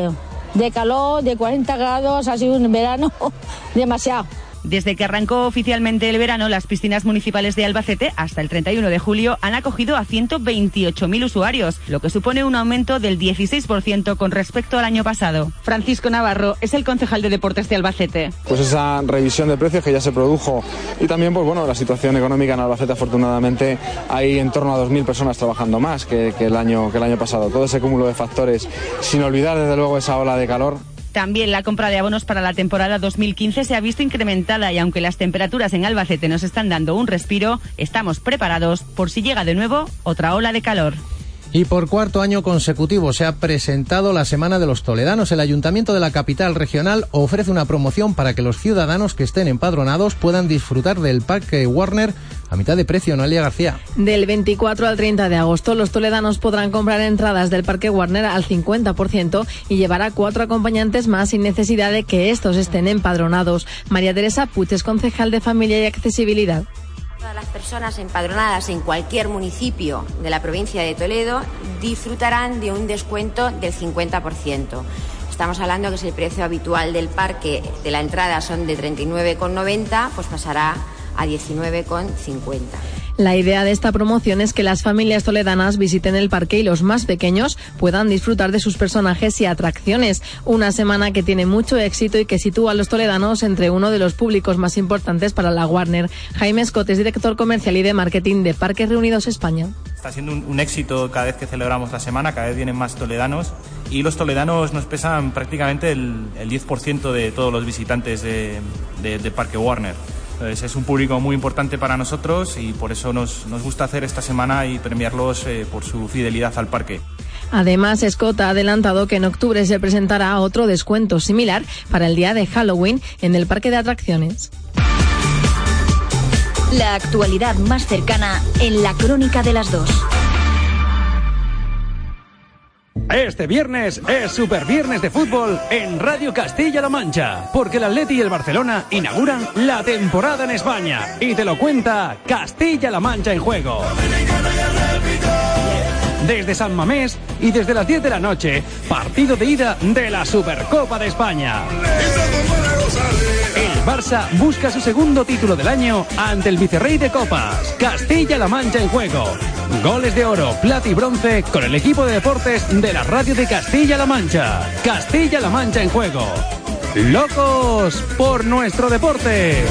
de calor, de 40 grados, ha sido un verano <laughs> demasiado. Desde que arrancó oficialmente el verano, las piscinas municipales de Albacete, hasta el 31 de julio, han acogido a 128.000 usuarios, lo que supone un aumento del 16% con respecto al año pasado. Francisco Navarro es el concejal de deportes de Albacete. Pues esa revisión de precios que ya se produjo y también, pues bueno, la situación económica en Albacete, afortunadamente, hay en torno a 2.000 personas trabajando más que, que, el año, que el año pasado. Todo ese cúmulo de factores, sin olvidar desde luego esa ola de calor, también la compra de abonos para la temporada 2015 se ha visto incrementada y aunque las temperaturas en Albacete nos están dando un respiro, estamos preparados por si llega de nuevo otra ola de calor. Y por cuarto año consecutivo se ha presentado la Semana de los Toledanos. El Ayuntamiento de la capital regional ofrece una promoción para que los ciudadanos que estén empadronados puedan disfrutar del Parque Warner a mitad de precio, Noelia García. Del 24 al 30 de agosto, los toledanos podrán comprar entradas del Parque Warner al 50% y llevará cuatro acompañantes más sin necesidad de que estos estén empadronados. María Teresa Puig es concejal de Familia y Accesibilidad. Todas las personas empadronadas en cualquier municipio de la provincia de Toledo disfrutarán de un descuento del 50%. Estamos hablando que si el precio habitual del parque de la entrada son de 39,90, pues pasará a 19,50. La idea de esta promoción es que las familias toledanas visiten el parque y los más pequeños puedan disfrutar de sus personajes y atracciones. Una semana que tiene mucho éxito y que sitúa a los toledanos entre uno de los públicos más importantes para la Warner. Jaime Scott es director comercial y de marketing de Parques Reunidos España. Está siendo un, éxito cada vez que celebramos la semana, cada vez vienen más toledanos y los toledanos nos pesan prácticamente el, el 10% de todos los visitantes de Parque Warner. Entonces, es un público muy importante para nosotros y por eso nos, nos gusta hacer esta semana y premiarlos eh, por su fidelidad al parque. Además, Scott ha adelantado que en octubre se presentará otro descuento similar para el día de Halloween en el parque de atracciones. La actualidad más cercana en la crónica de las dos. Este viernes es Super Viernes de Fútbol en Radio Castilla-La Mancha, porque el Atleti y el Barcelona inauguran la temporada en España. Y te lo cuenta Castilla-La Mancha en juego. Desde San Mamés y desde las 10 de la noche, partido de ida de la Supercopa de España. El Barça busca su segundo título del año ante el vicerrey de copas, Castilla-La Mancha en juego. Goles de oro, plata y bronce con el equipo de deportes de la radio de Castilla-La Mancha. Castilla-La Mancha en juego. Locos por nuestro deporte.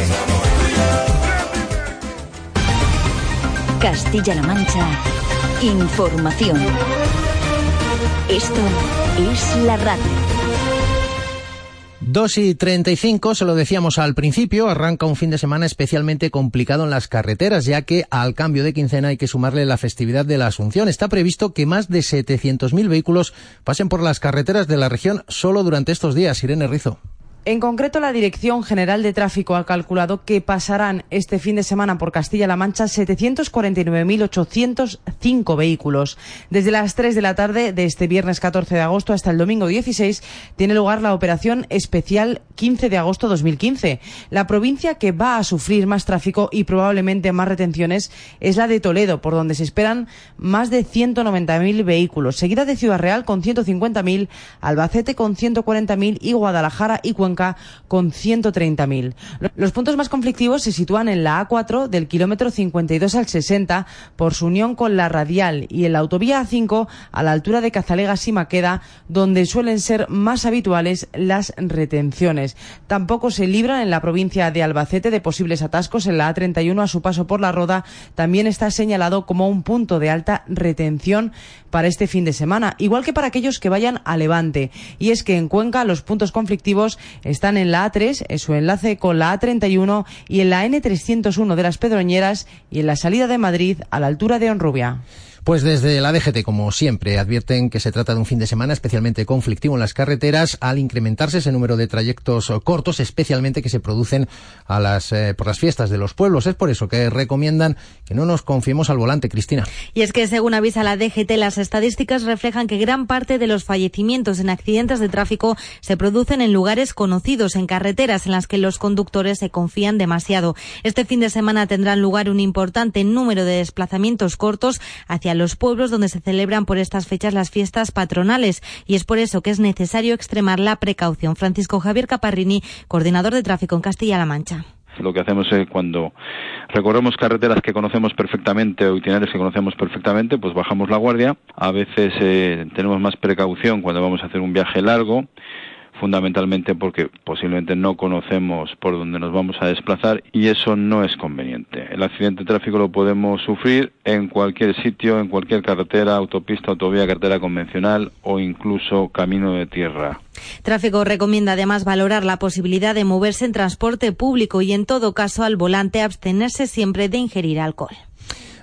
Castilla-La Mancha. Información. Esto es la radio. 2 y 35, se lo decíamos al principio, arranca un fin de semana especialmente complicado en las carreteras, ya que al cambio de quincena hay que sumarle la festividad de la Asunción. Está previsto que más de 700.000 vehículos pasen por las carreteras de la región solo durante estos días. Irene Rizo. En concreto, la Dirección General de Tráfico ha calculado que pasarán este fin de semana por Castilla-La Mancha 749.805 vehículos. Desde las 3 de la tarde de este viernes 14 de agosto hasta el domingo 16 tiene lugar la operación especial 15 de agosto 2015. La provincia que va a sufrir más tráfico y probablemente más retenciones es la de Toledo, por donde se esperan más de 190.000 vehículos, seguida de Ciudad Real con 150.000, Albacete con 140.000 y Guadalajara y Cuenca con 130.000. Los puntos más conflictivos se sitúan en la A4 del kilómetro 52 al 60 por su unión con la radial y en la autovía A5 a la altura de Cazalegas y Maqueda donde suelen ser más habituales las retenciones. Tampoco se libran en la provincia de Albacete de posibles atascos en la A31 a su paso por la Roda. También está señalado como un punto de alta retención para este fin de semana, igual que para aquellos que vayan a Levante. Y es que en Cuenca los puntos conflictivos están en la A3, en su enlace con la A31 y en la N301 de las Pedroñeras y en la salida de Madrid a la altura de Honrubia. Pues desde la DGT, como siempre, advierten que se trata de un fin de semana especialmente conflictivo en las carreteras al incrementarse ese número de trayectos cortos, especialmente que se producen a las, eh, por las fiestas de los pueblos. Es por eso que recomiendan que no nos confiemos al volante, Cristina. Y es que, según avisa la DGT, las estadísticas reflejan que gran parte de los fallecimientos en accidentes de tráfico se producen en lugares conocidos, en carreteras en las que los conductores se confían demasiado. Este fin de semana tendrán lugar un importante número de desplazamientos cortos hacia los pueblos donde se celebran por estas fechas las fiestas patronales y es por eso que es necesario extremar la precaución. Francisco Javier Caparrini, coordinador de tráfico en Castilla-La Mancha. Lo que hacemos cuando recorremos carreteras que conocemos perfectamente o itinerarios que conocemos perfectamente, pues bajamos la guardia. A veces eh, tenemos más precaución cuando vamos a hacer un viaje largo fundamentalmente porque posiblemente no conocemos por dónde nos vamos a desplazar y eso no es conveniente. El accidente de tráfico lo podemos sufrir en cualquier sitio, en cualquier carretera, autopista, autovía, carretera convencional o incluso camino de tierra. Tráfico recomienda además valorar la posibilidad de moverse en transporte público y en todo caso al volante abstenerse siempre de ingerir alcohol.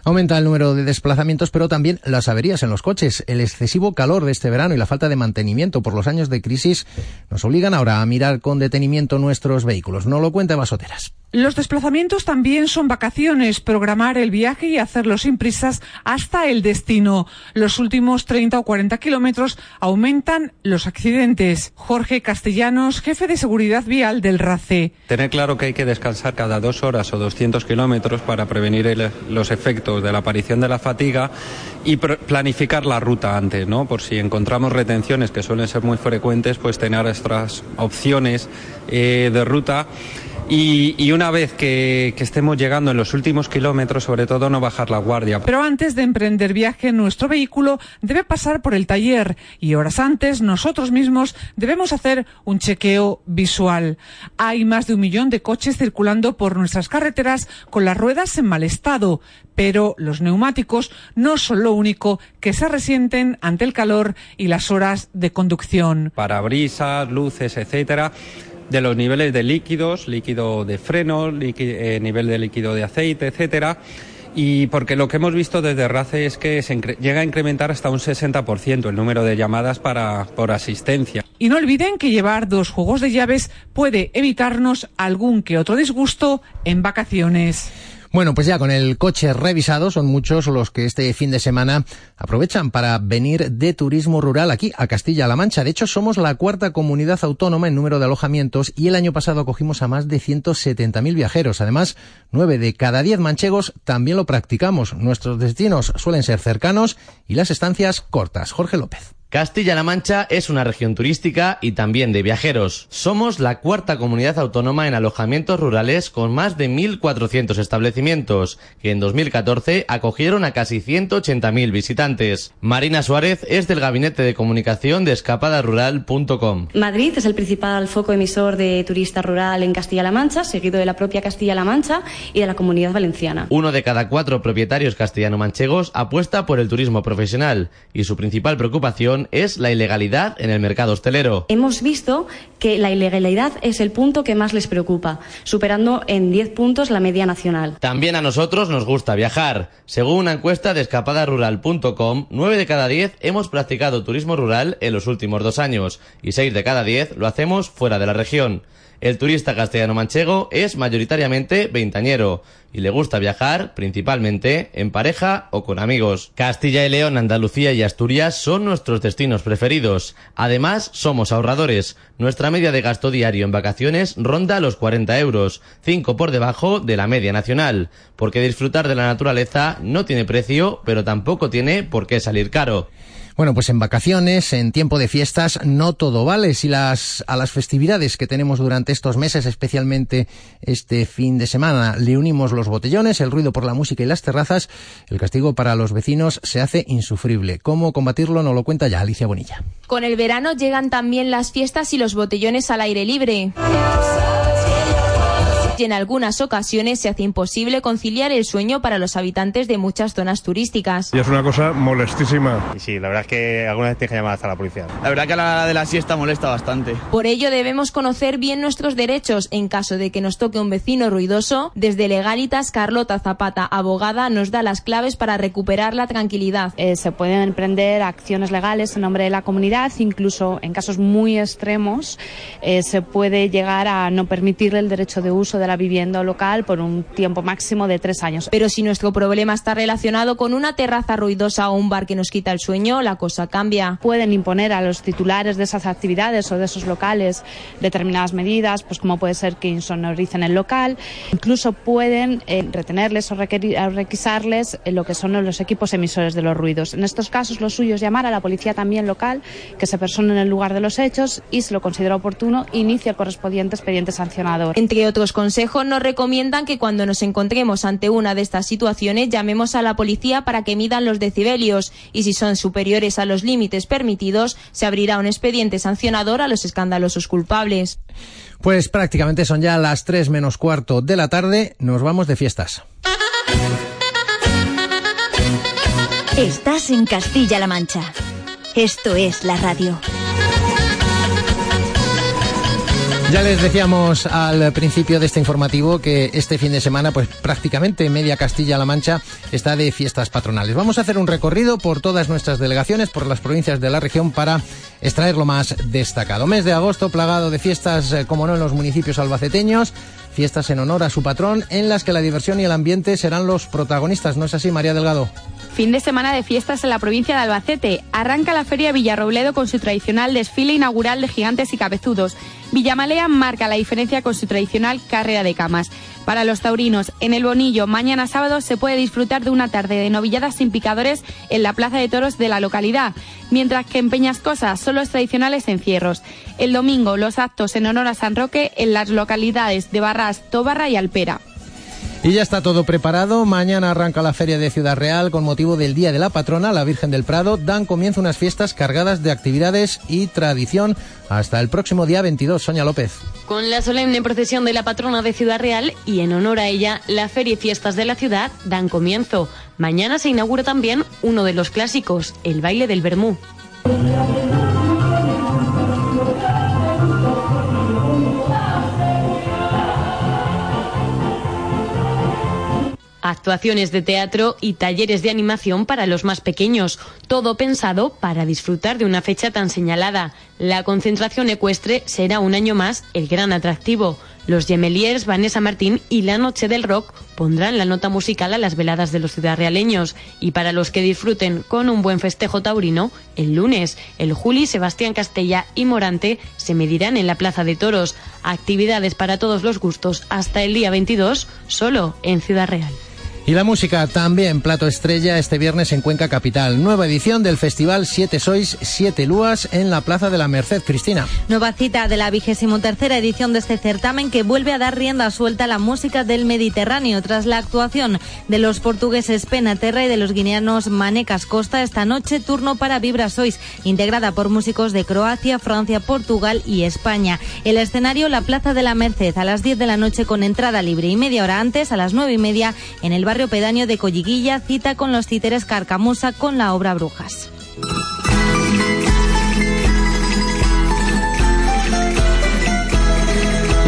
Aumenta el número de desplazamientos, pero también las averías en los coches. El excesivo calor de este verano y la falta de mantenimiento por los años de crisis nos obligan ahora a mirar con detenimiento nuestros vehículos. No lo cuenta Basoteras. Los desplazamientos también son vacaciones, programar el viaje y hacerlo sin prisas hasta el destino. Los últimos 30 o 40 kilómetros aumentan los accidentes. Jorge Castellanos, jefe de seguridad vial del RACE. Tener claro que hay que descansar cada dos horas o 200 kilómetros para prevenir los efectos de la aparición de la fatiga y planificar la ruta antes, ¿no? Por si encontramos retenciones que suelen ser muy frecuentes, pues tener estas opciones eh, de ruta y, una vez que, estemos llegando en los últimos kilómetros, sobre todo no bajar la guardia. Pero antes de emprender viaje, nuestro vehículo debe pasar por el taller y horas antes nosotros mismos debemos hacer un chequeo visual. Hay más de un millón de coches circulando por nuestras carreteras con las ruedas en mal estado, pero los neumáticos no son lo único que se resienten ante el calor y las horas de conducción. Parabrisas, luces, etcétera de los niveles de líquidos, líquido de freno, eh, nivel de líquido de aceite, etcétera. Y porque lo que hemos visto desde RACE es que se llega a incrementar hasta un 60% el número de llamadas para, por asistencia. Y no olviden que llevar dos juegos de llaves puede evitarnos algún que otro disgusto en vacaciones. Bueno, pues ya con el coche revisado son muchos los que este fin de semana aprovechan para venir de turismo rural aquí a Castilla-La Mancha. De hecho, somos la cuarta comunidad autónoma en número de alojamientos y el año pasado acogimos a más de 170.000 viajeros. Además, nueve de cada diez manchegos también lo practicamos. Nuestros destinos suelen ser cercanos y las estancias cortas. Jorge López. Castilla-La Mancha es una región turística y también de viajeros. Somos la cuarta comunidad autónoma en alojamientos rurales con más de 1.400 establecimientos, que en 2014 acogieron a casi 180.000 visitantes. Marina Suárez es del Gabinete de Comunicación de escapadarural.com. Madrid es el principal foco emisor de turista rural en Castilla-La Mancha, seguido de la propia Castilla-La Mancha y de la Comunidad Valenciana. Uno de cada cuatro propietarios castellano-manchegos apuesta por el turismo profesional y su principal preocupación es la ilegalidad en el mercado hostelero. Hemos visto que la ilegalidad es el punto que más les preocupa, superando en 10 puntos la media nacional. También a nosotros nos gusta viajar. Según una encuesta de escapadarural.com, 9 de cada 10 hemos practicado turismo rural en los últimos dos años y 6 de cada 10 lo hacemos fuera de la región. El turista castellano-manchego es mayoritariamente veintañero y le gusta viajar principalmente en pareja o con amigos. Castilla y León, Andalucía y Asturias son nuestros destinos preferidos. Además, somos ahorradores. Nuestra media de gasto diario en vacaciones ronda los 40 euros, 5 por debajo de la media nacional, porque disfrutar de la naturaleza no tiene precio, pero tampoco tiene por qué salir caro. Bueno, pues en vacaciones, en tiempo de fiestas, no todo vale. Si las, a las festividades que tenemos durante estos meses, especialmente este fin de semana, le unimos los botellones, el ruido por la música y las terrazas, el castigo para los vecinos se hace insufrible. ¿Cómo combatirlo? Nos lo cuenta ya Alicia Bonilla. Con el verano llegan también las fiestas y los botellones al aire libre y en algunas ocasiones se hace imposible conciliar el sueño para los habitantes de muchas zonas turísticas. Y es una cosa molestísima. Y sí, la verdad es que alguna vez tienes que llamar hasta la policía. La verdad que a la hora de la siesta molesta bastante. Por ello debemos conocer bien nuestros derechos en caso de que nos toque un vecino ruidoso. Desde Legalitas, Carlota Zapata, abogada, nos da las claves para recuperar la tranquilidad. Eh, se pueden emprender acciones legales en nombre de la comunidad, incluso en casos muy extremos eh, se puede llegar a no permitirle el derecho de uso de la vivienda local por un tiempo máximo de tres años. Pero si nuestro problema está relacionado con una terraza ruidosa o un bar que nos quita el sueño, la cosa cambia. Pueden imponer a los titulares de esas actividades o de esos locales determinadas medidas, pues como puede ser que insonoricen el local. Incluso pueden eh, retenerles o, o requisarles lo que son los equipos emisores de los ruidos. En estos casos, lo suyo es llamar a la policía también local, que se persone en el lugar de los hechos y, si lo considera oportuno, inicia el correspondiente expediente sancionador. Entre otros consejos, nos recomiendan que cuando nos encontremos ante una de estas situaciones llamemos a la policía para que midan los decibelios y si son superiores a los límites permitidos se abrirá un expediente sancionador a los escandalosos culpables. Pues prácticamente son ya las tres menos cuarto de la tarde. Nos vamos de fiestas. Estás en Castilla-La Mancha. Esto es la radio. Ya les decíamos al principio de este informativo que este fin de semana, pues prácticamente media Castilla-La Mancha está de fiestas patronales. Vamos a hacer un recorrido por todas nuestras delegaciones, por las provincias de la región, para extraer lo más destacado. Mes de agosto plagado de fiestas, eh, como no, en los municipios albaceteños fiestas en honor a su patrón en las que la diversión y el ambiente serán los protagonistas. ¿No es así, María Delgado? Fin de semana de fiestas en la provincia de Albacete. Arranca la Feria Villarrobledo con su tradicional desfile inaugural de gigantes y cabezudos. Villamalea marca la diferencia con su tradicional carrera de camas. Para los taurinos, en el Bonillo, mañana sábado se puede disfrutar de una tarde de novilladas sin picadores en la Plaza de Toros de la localidad, mientras que en Peñascosa son los tradicionales encierros. El domingo, los actos en honor a San Roque en las localidades de Barras, Tobarra y Alpera. Y ya está todo preparado. Mañana arranca la Feria de Ciudad Real con motivo del Día de la Patrona, la Virgen del Prado. Dan comienzo unas fiestas cargadas de actividades y tradición hasta el próximo día 22. Sonia López. Con la solemne procesión de la patrona de Ciudad Real y en honor a ella, la Feria y Fiestas de la ciudad dan comienzo. Mañana se inaugura también uno de los clásicos, el baile del Bermú. Actuaciones de teatro y talleres de animación para los más pequeños, todo pensado para disfrutar de una fecha tan señalada. La concentración ecuestre será un año más el gran atractivo. Los Gemeliers, Vanessa Martín y La Noche del Rock pondrán la nota musical a las veladas de los ciudadrealeños. Y para los que disfruten con un buen festejo taurino, el lunes, el Juli, Sebastián Castella y Morante se medirán en la Plaza de Toros. Actividades para todos los gustos hasta el día 22, solo en Ciudad Real. Y la música también, plato estrella este viernes en Cuenca Capital. Nueva edición del festival Siete Sois, Siete Lúas en la Plaza de la Merced. Cristina. Nueva cita de la vigésimo tercera edición de este certamen que vuelve a dar rienda suelta a la música del Mediterráneo tras la actuación de los portugueses Penaterra y de los guineanos Manecas Costa. Esta noche turno para Vibra Sois, integrada por músicos de Croacia, Francia, Portugal y España. El escenario, la Plaza de la Merced, a las 10 de la noche con entrada libre y media hora antes, a las nueve y media, en el barrio pedaño de Colliguilla, cita con los títeres Carcamusa con la obra Brujas.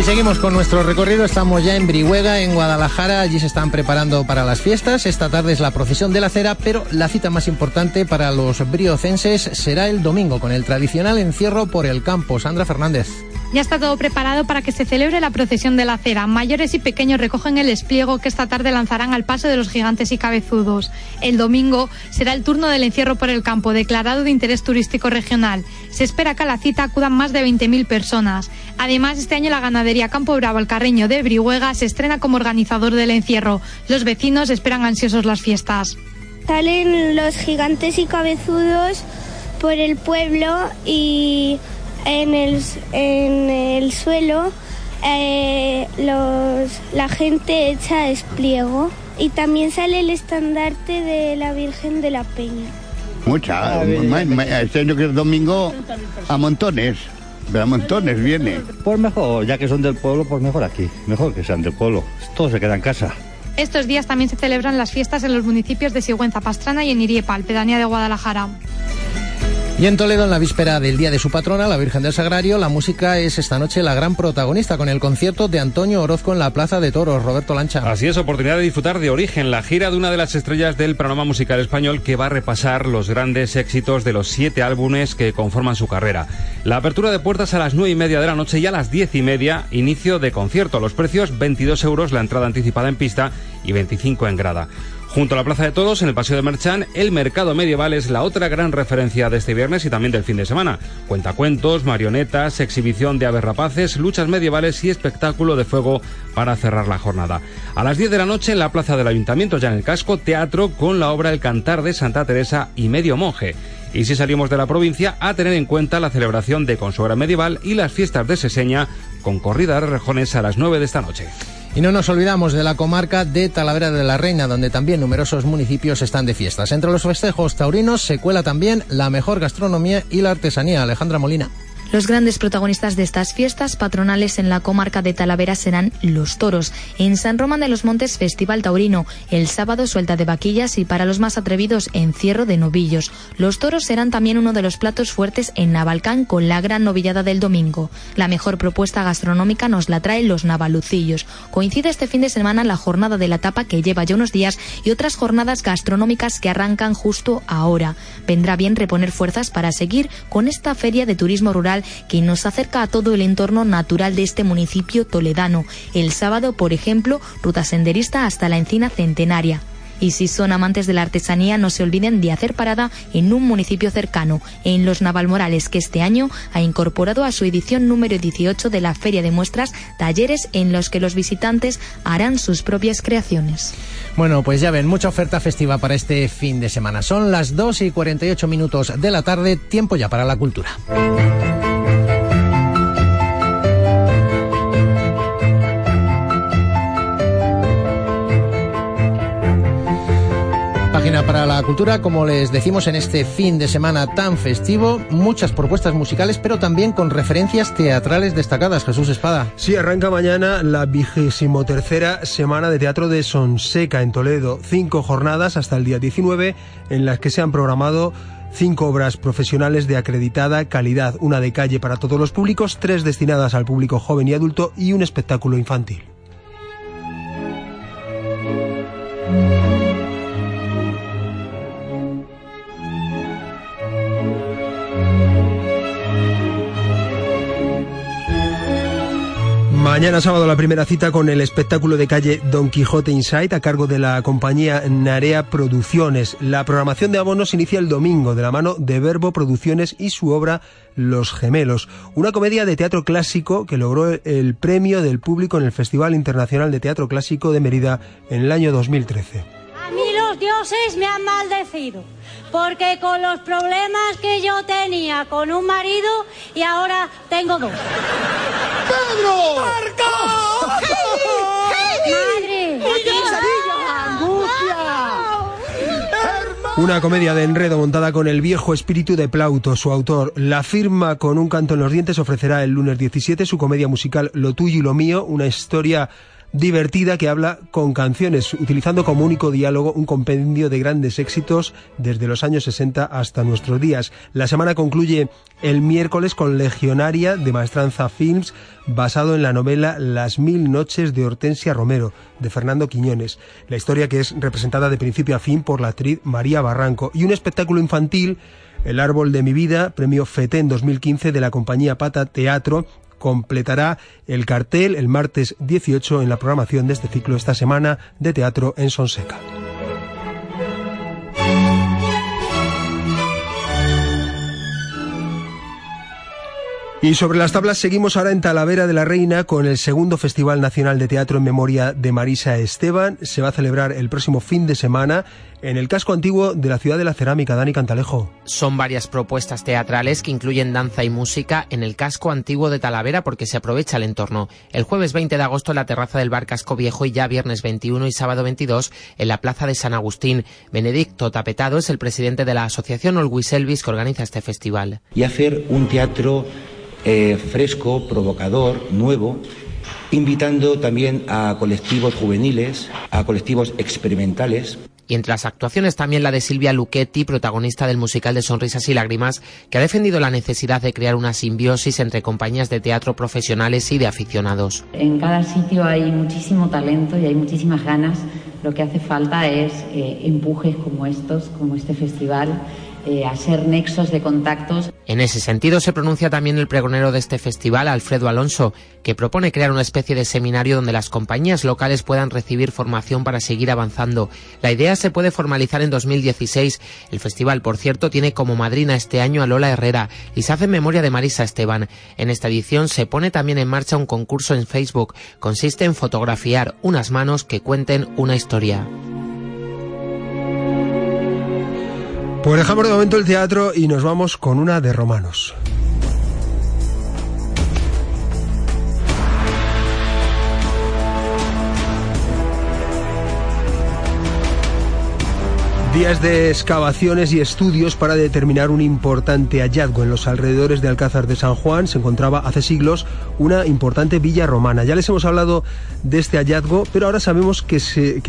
Y seguimos con nuestro recorrido. Estamos ya en Brihuega, en Guadalajara. Allí se están preparando para las fiestas. Esta tarde es la procesión de la cera, pero la cita más importante para los briocenses será el domingo, con el tradicional encierro por el campo. Sandra Fernández. Ya está todo preparado para que se celebre la procesión de la cera. Mayores y pequeños recogen el espliego que esta tarde lanzarán al paso de los gigantes y cabezudos. El domingo será el turno del encierro por el campo, declarado de interés turístico regional. Se espera que a la cita acudan más de 20.000 personas. Además, este año la ganadería Campo Bravo Alcarreño de Brihuega se estrena como organizador del encierro. Los vecinos esperan ansiosos las fiestas. Salen los gigantes y cabezudos por el pueblo y en el, en el suelo eh, los, la gente echa espliego y también sale el estandarte de la Virgen de la Peña. Mucha, este año que es domingo a montones, a montones viene. Pues mejor, ya que son del pueblo, pues mejor aquí, mejor que sean del pueblo, todo se queda en casa. Estos días también se celebran las fiestas en los municipios de Sigüenza Pastrana y en Iriepal, pedanía de Guadalajara. Y en Toledo, en la víspera del día de su patrona, la Virgen del Sagrario, la música es esta noche la gran protagonista con el concierto de Antonio Orozco en la Plaza de Toros. Roberto Lancha. Así es, oportunidad de disfrutar de Origen, la gira de una de las estrellas del panorama musical español que va a repasar los grandes éxitos de los siete álbumes que conforman su carrera. La apertura de puertas a las nueve y media de la noche y a las diez y media, inicio de concierto. Los precios 22 euros la entrada anticipada en pista y 25 en grada. Junto a la Plaza de Todos, en el Paseo de Merchán, el mercado medieval es la otra gran referencia de este viernes y también del fin de semana. Cuentacuentos, marionetas, exhibición de aves rapaces, luchas medievales y espectáculo de fuego para cerrar la jornada. A las 10 de la noche, en la Plaza del Ayuntamiento, ya en el casco, teatro con la obra El Cantar de Santa Teresa y Medio Monje. Y si salimos de la provincia, a tener en cuenta la celebración de Consuegra Medieval y las fiestas de Seseña, con corrida de rejones a las 9 de esta noche. Y no nos olvidamos de la comarca de Talavera de la Reina, donde también numerosos municipios están de fiestas. Entre los festejos taurinos se cuela también la mejor gastronomía y la artesanía. Alejandra Molina. Los grandes protagonistas de estas fiestas patronales en la comarca de Talavera serán los toros. En San Román de los Montes, Festival Taurino. El sábado, suelta de vaquillas y para los más atrevidos, encierro de novillos. Los toros serán también uno de los platos fuertes en Navalcán con la gran novillada del domingo. La mejor propuesta gastronómica nos la traen los navalucillos. Coincide este fin de semana la jornada de la tapa que lleva ya unos días y otras jornadas gastronómicas que arrancan justo ahora. Vendrá bien reponer fuerzas para seguir con esta feria de turismo rural que nos acerca a todo el entorno natural de este municipio toledano. El sábado, por ejemplo, ruta senderista hasta la encina centenaria. Y si son amantes de la artesanía, no se olviden de hacer parada en un municipio cercano, en Los Navalmorales, que este año ha incorporado a su edición número 18 de la Feria de Muestras talleres en los que los visitantes harán sus propias creaciones. Bueno, pues ya ven, mucha oferta festiva para este fin de semana. Son las 2 y 48 minutos de la tarde, tiempo ya para la cultura. Página para la cultura, como les decimos en este fin de semana tan festivo, muchas propuestas musicales, pero también con referencias teatrales destacadas. Jesús Espada. Sí, arranca mañana la vigésimo tercera semana de teatro de Sonseca en Toledo. Cinco jornadas hasta el día 19 en las que se han programado cinco obras profesionales de acreditada calidad, una de calle para todos los públicos, tres destinadas al público joven y adulto y un espectáculo infantil. Mañana sábado la primera cita con el espectáculo de calle Don Quijote Inside a cargo de la compañía Narea Producciones. La programación de abonos inicia el domingo de la mano de Verbo Producciones y su obra Los Gemelos, una comedia de teatro clásico que logró el premio del público en el Festival Internacional de Teatro Clásico de Mérida en el año 2013. A mí los dioses me han maldecido porque con los problemas que yo tenía con un marido y ahora tengo dos. ¡Pedro! ¡Marco! ¡Madre! Una comedia de enredo montada con el viejo espíritu de Plauto, su autor. La firma con un canto en los dientes ofrecerá el lunes 17 su comedia musical Lo tuyo y lo mío, una historia divertida que habla con canciones, utilizando como único diálogo un compendio de grandes éxitos desde los años 60 hasta nuestros días. La semana concluye el miércoles con Legionaria de Maestranza Films, basado en la novela Las mil noches de Hortensia Romero, de Fernando Quiñones. La historia que es representada de principio a fin por la actriz María Barranco. Y un espectáculo infantil el árbol de mi vida, premio FETEN 2015 de la compañía Pata Teatro, completará el cartel el martes 18 en la programación de este ciclo esta semana de teatro en Sonseca. Y sobre las tablas seguimos ahora en Talavera de la Reina con el segundo Festival Nacional de Teatro en memoria de Marisa Esteban. Se va a celebrar el próximo fin de semana en el casco antiguo de la ciudad de la cerámica. Dani Cantalejo. Son varias propuestas teatrales que incluyen danza y música en el casco antiguo de Talavera porque se aprovecha el entorno. El jueves 20 de agosto en la terraza del bar Casco Viejo y ya viernes 21 y sábado 22 en la plaza de San Agustín. Benedicto Tapetado es el presidente de la asociación Olwis Elvis que organiza este festival. Y hacer un teatro eh, fresco, provocador, nuevo, invitando también a colectivos juveniles, a colectivos experimentales. Y entre las actuaciones también la de Silvia Luchetti, protagonista del musical de Sonrisas y Lágrimas, que ha defendido la necesidad de crear una simbiosis entre compañías de teatro profesionales y de aficionados. En cada sitio hay muchísimo talento y hay muchísimas ganas. Lo que hace falta es eh, empujes como estos, como este festival eh, nexos de contactos. En ese sentido se pronuncia también el pregonero de este festival, Alfredo Alonso, que propone crear una especie de seminario donde las compañías locales puedan recibir formación para seguir avanzando. La idea se puede formalizar en 2016. El festival, por cierto, tiene como madrina este año a Lola Herrera y se hace en memoria de Marisa Esteban. En esta edición se pone también en marcha un concurso en Facebook. Consiste en fotografiar unas manos que cuenten una historia. Pues dejamos de momento el teatro y nos vamos con una de romanos. Días de excavaciones y estudios para determinar un importante hallazgo. En los alrededores de Alcázar de San Juan se encontraba hace siglos una importante villa romana. Ya les hemos hablado de este hallazgo, pero ahora sabemos que,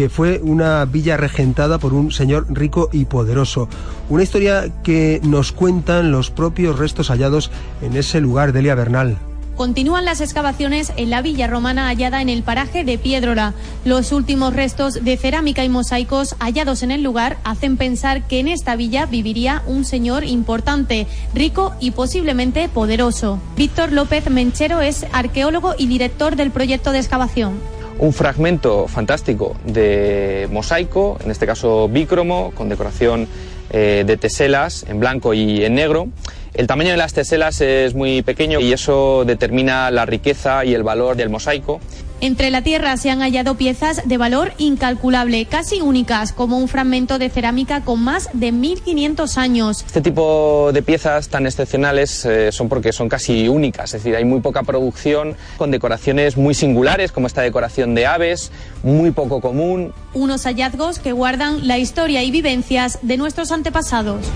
fue una villa regentada por un señor rico y poderoso. Una historia que nos cuentan los propios restos hallados en ese lugar, Delia Bernal. Continúan las excavaciones en la villa romana hallada en el paraje de Piedrola. Los últimos restos de cerámica y mosaicos hallados en el lugar hacen pensar que en esta villa viviría un señor importante, rico y posiblemente poderoso. Víctor López Menchero es arqueólogo y director del proyecto de excavación un fragmento fantástico de mosaico, en este caso bícromo, con decoración eh, de teselas en blanco y en negro. El tamaño de las teselas es muy pequeño y eso determina la riqueza y el valor del mosaico. Entre la tierra se han hallado piezas de valor incalculable, casi únicas, como un fragmento de cerámica con más de 1500 años. Este tipo de piezas tan excepcionales eh, son porque son casi únicas, es decir, hay muy poca producción con decoraciones muy singulares, como esta decoración de aves, muy poco común. Unos hallazgos que guardan la historia y vivencias de nuestros antepasados.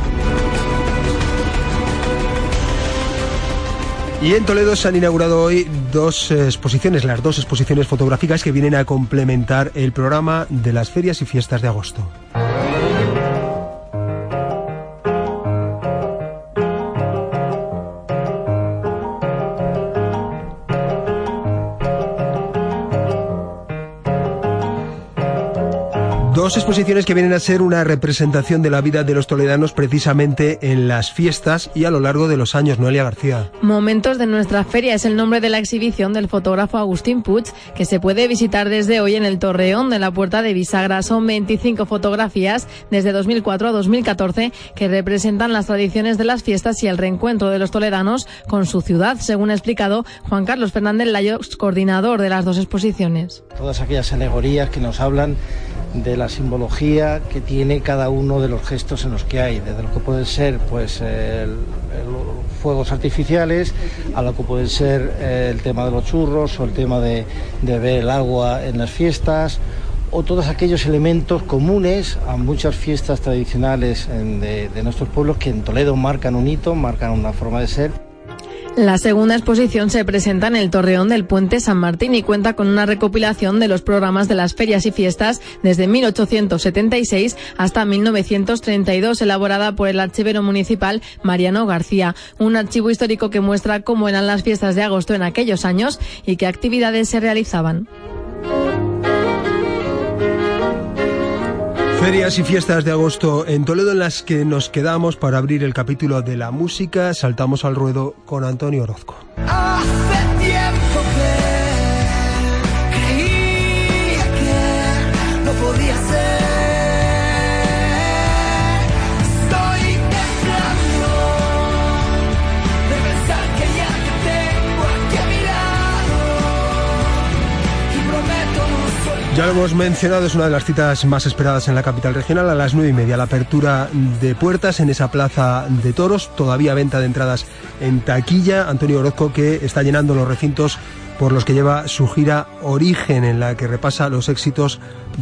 Y en Toledo se han inaugurado hoy dos exposiciones, las dos exposiciones fotográficas que vienen a complementar el programa de las ferias y fiestas de agosto. Dos exposiciones que vienen a ser una representación de la vida de los toledanos precisamente en las fiestas y a lo largo de los años. Noelia García. Momentos de nuestra feria es el nombre de la exhibición del fotógrafo Agustín Puig, que se puede visitar desde hoy en el Torreón de la Puerta de Bisagra. Son 25 fotografías desde 2004 a 2014 que representan las tradiciones de las fiestas y el reencuentro de los toledanos con su ciudad, según ha explicado Juan Carlos Fernández Layos, coordinador de las dos exposiciones. Todas aquellas alegorías que nos hablan de la simbología que tiene cada uno de los gestos en los que hay, desde lo que pueden ser pues el, fuegos artificiales a lo que puede ser eh, el tema de los churros o el tema de, ver el agua en las fiestas o todos aquellos elementos comunes a muchas fiestas tradicionales de nuestros pueblos que en Toledo marcan un hito, marcan una forma de ser. La segunda exposición se presenta en el Torreón del Puente San Martín y cuenta con una recopilación de los programas de las ferias y fiestas desde 1876 hasta 1932, elaborada por el archivero municipal Mariano García. Un archivo histórico que muestra cómo eran las fiestas de agosto en aquellos años y qué actividades se realizaban. Ferias y fiestas de agosto en Toledo en las que nos quedamos para abrir el capítulo de la música. Saltamos al ruedo con Antonio Orozco. Ya lo hemos mencionado, es una de las citas más esperadas en la capital regional a las nueve y media. La apertura de puertas en esa plaza de toros, todavía venta de entradas en taquilla. Antonio Orozco que está llenando los recintos por los que lleva su gira Origen, en la que repasa los éxitos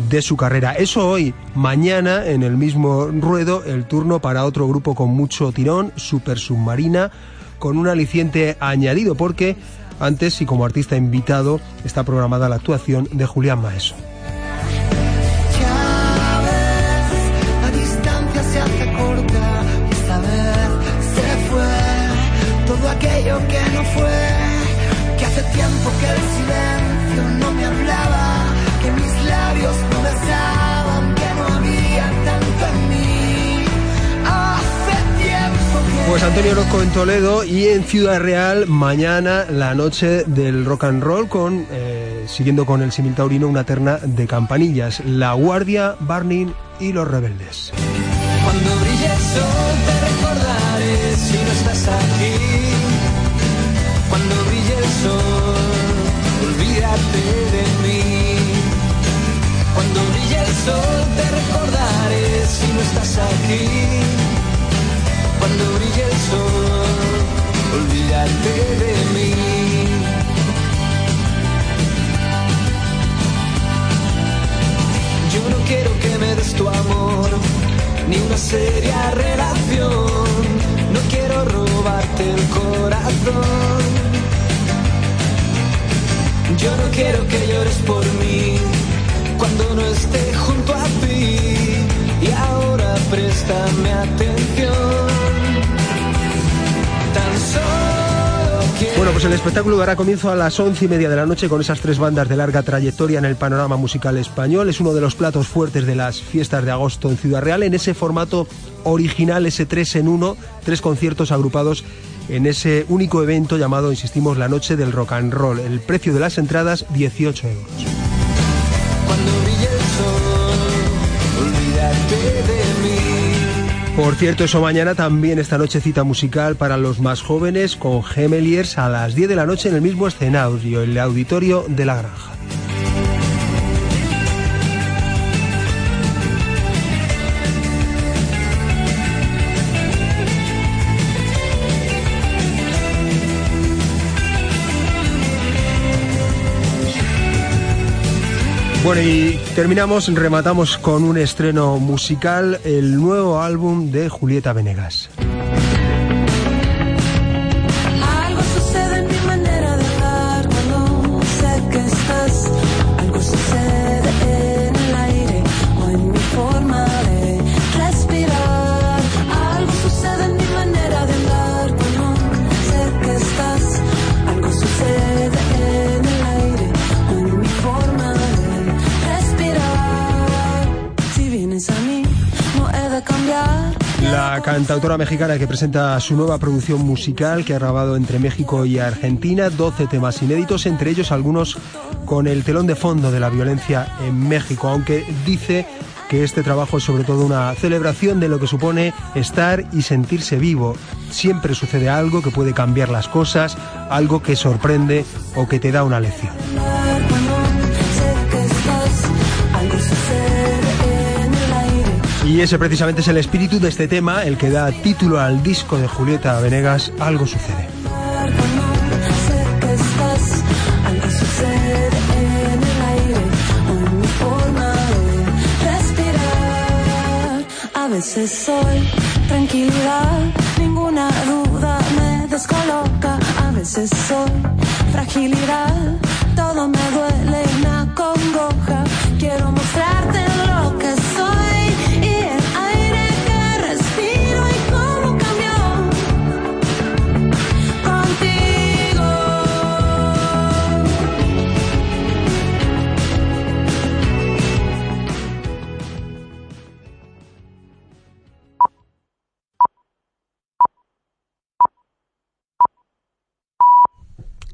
de su carrera. Eso hoy, mañana, en el mismo ruedo, el turno para otro grupo con mucho tirón, Super Submarina, con un aliciente añadido, porque antes y como artista invitado está programada la actuación de Julián Maeso. Aquello que no fue, que hace tiempo que Pues Antonio Orozco en Toledo y en Ciudad Real mañana la noche del rock and roll con, eh, siguiendo con el simil taurino, una terna de campanillas, La Guardia, Barney y Los Rebeldes. Cuando brille el sol te recordaré si no estás aquí. Cuando brille el sol, olvídate de mí. Cuando brille el sol te recordaré si no estás aquí. Cuando brille el sol, olvídate de mí. Yo no quiero que me des tu amor, ni una seria relación. No quiero robarte el corazón. Yo no quiero que llores por mí cuando no esté junto a ti. Y ahora préstame atención. Pues el espectáculo dará comienzo a las once y media de la noche con esas tres bandas de larga trayectoria en el panorama musical español. Es uno de los platos fuertes de las fiestas de agosto en Ciudad Real, en ese formato original, ese tres en uno, tres conciertos agrupados en ese único evento llamado, insistimos, la noche del rock and roll. El precio de las entradas, 18 euros. Por cierto, eso mañana también esta noche cita musical para los más jóvenes con Gemeliers a las 10 de la noche en el mismo escenario, el auditorio de la granja. Bueno, y terminamos, rematamos con un estreno musical, el nuevo álbum de Julieta Venegas. La cantautora mexicana que presenta su nueva producción musical que ha grabado entre México y Argentina, 12 temas inéditos, entre ellos algunos con el telón de fondo de la violencia en México, aunque dice que este trabajo es sobre todo una celebración de lo que supone estar y sentirse vivo. Siempre sucede algo que puede cambiar las cosas, algo que sorprende o que te da una lección. Y ese precisamente es el espíritu de este tema, el que da título al disco de Julieta Venegas, Algo sucede. A veces soy tranquilidad, ninguna duda me descoloca. A veces soy fragilidad, todo me duele y me acongoja. Quiero mostrarte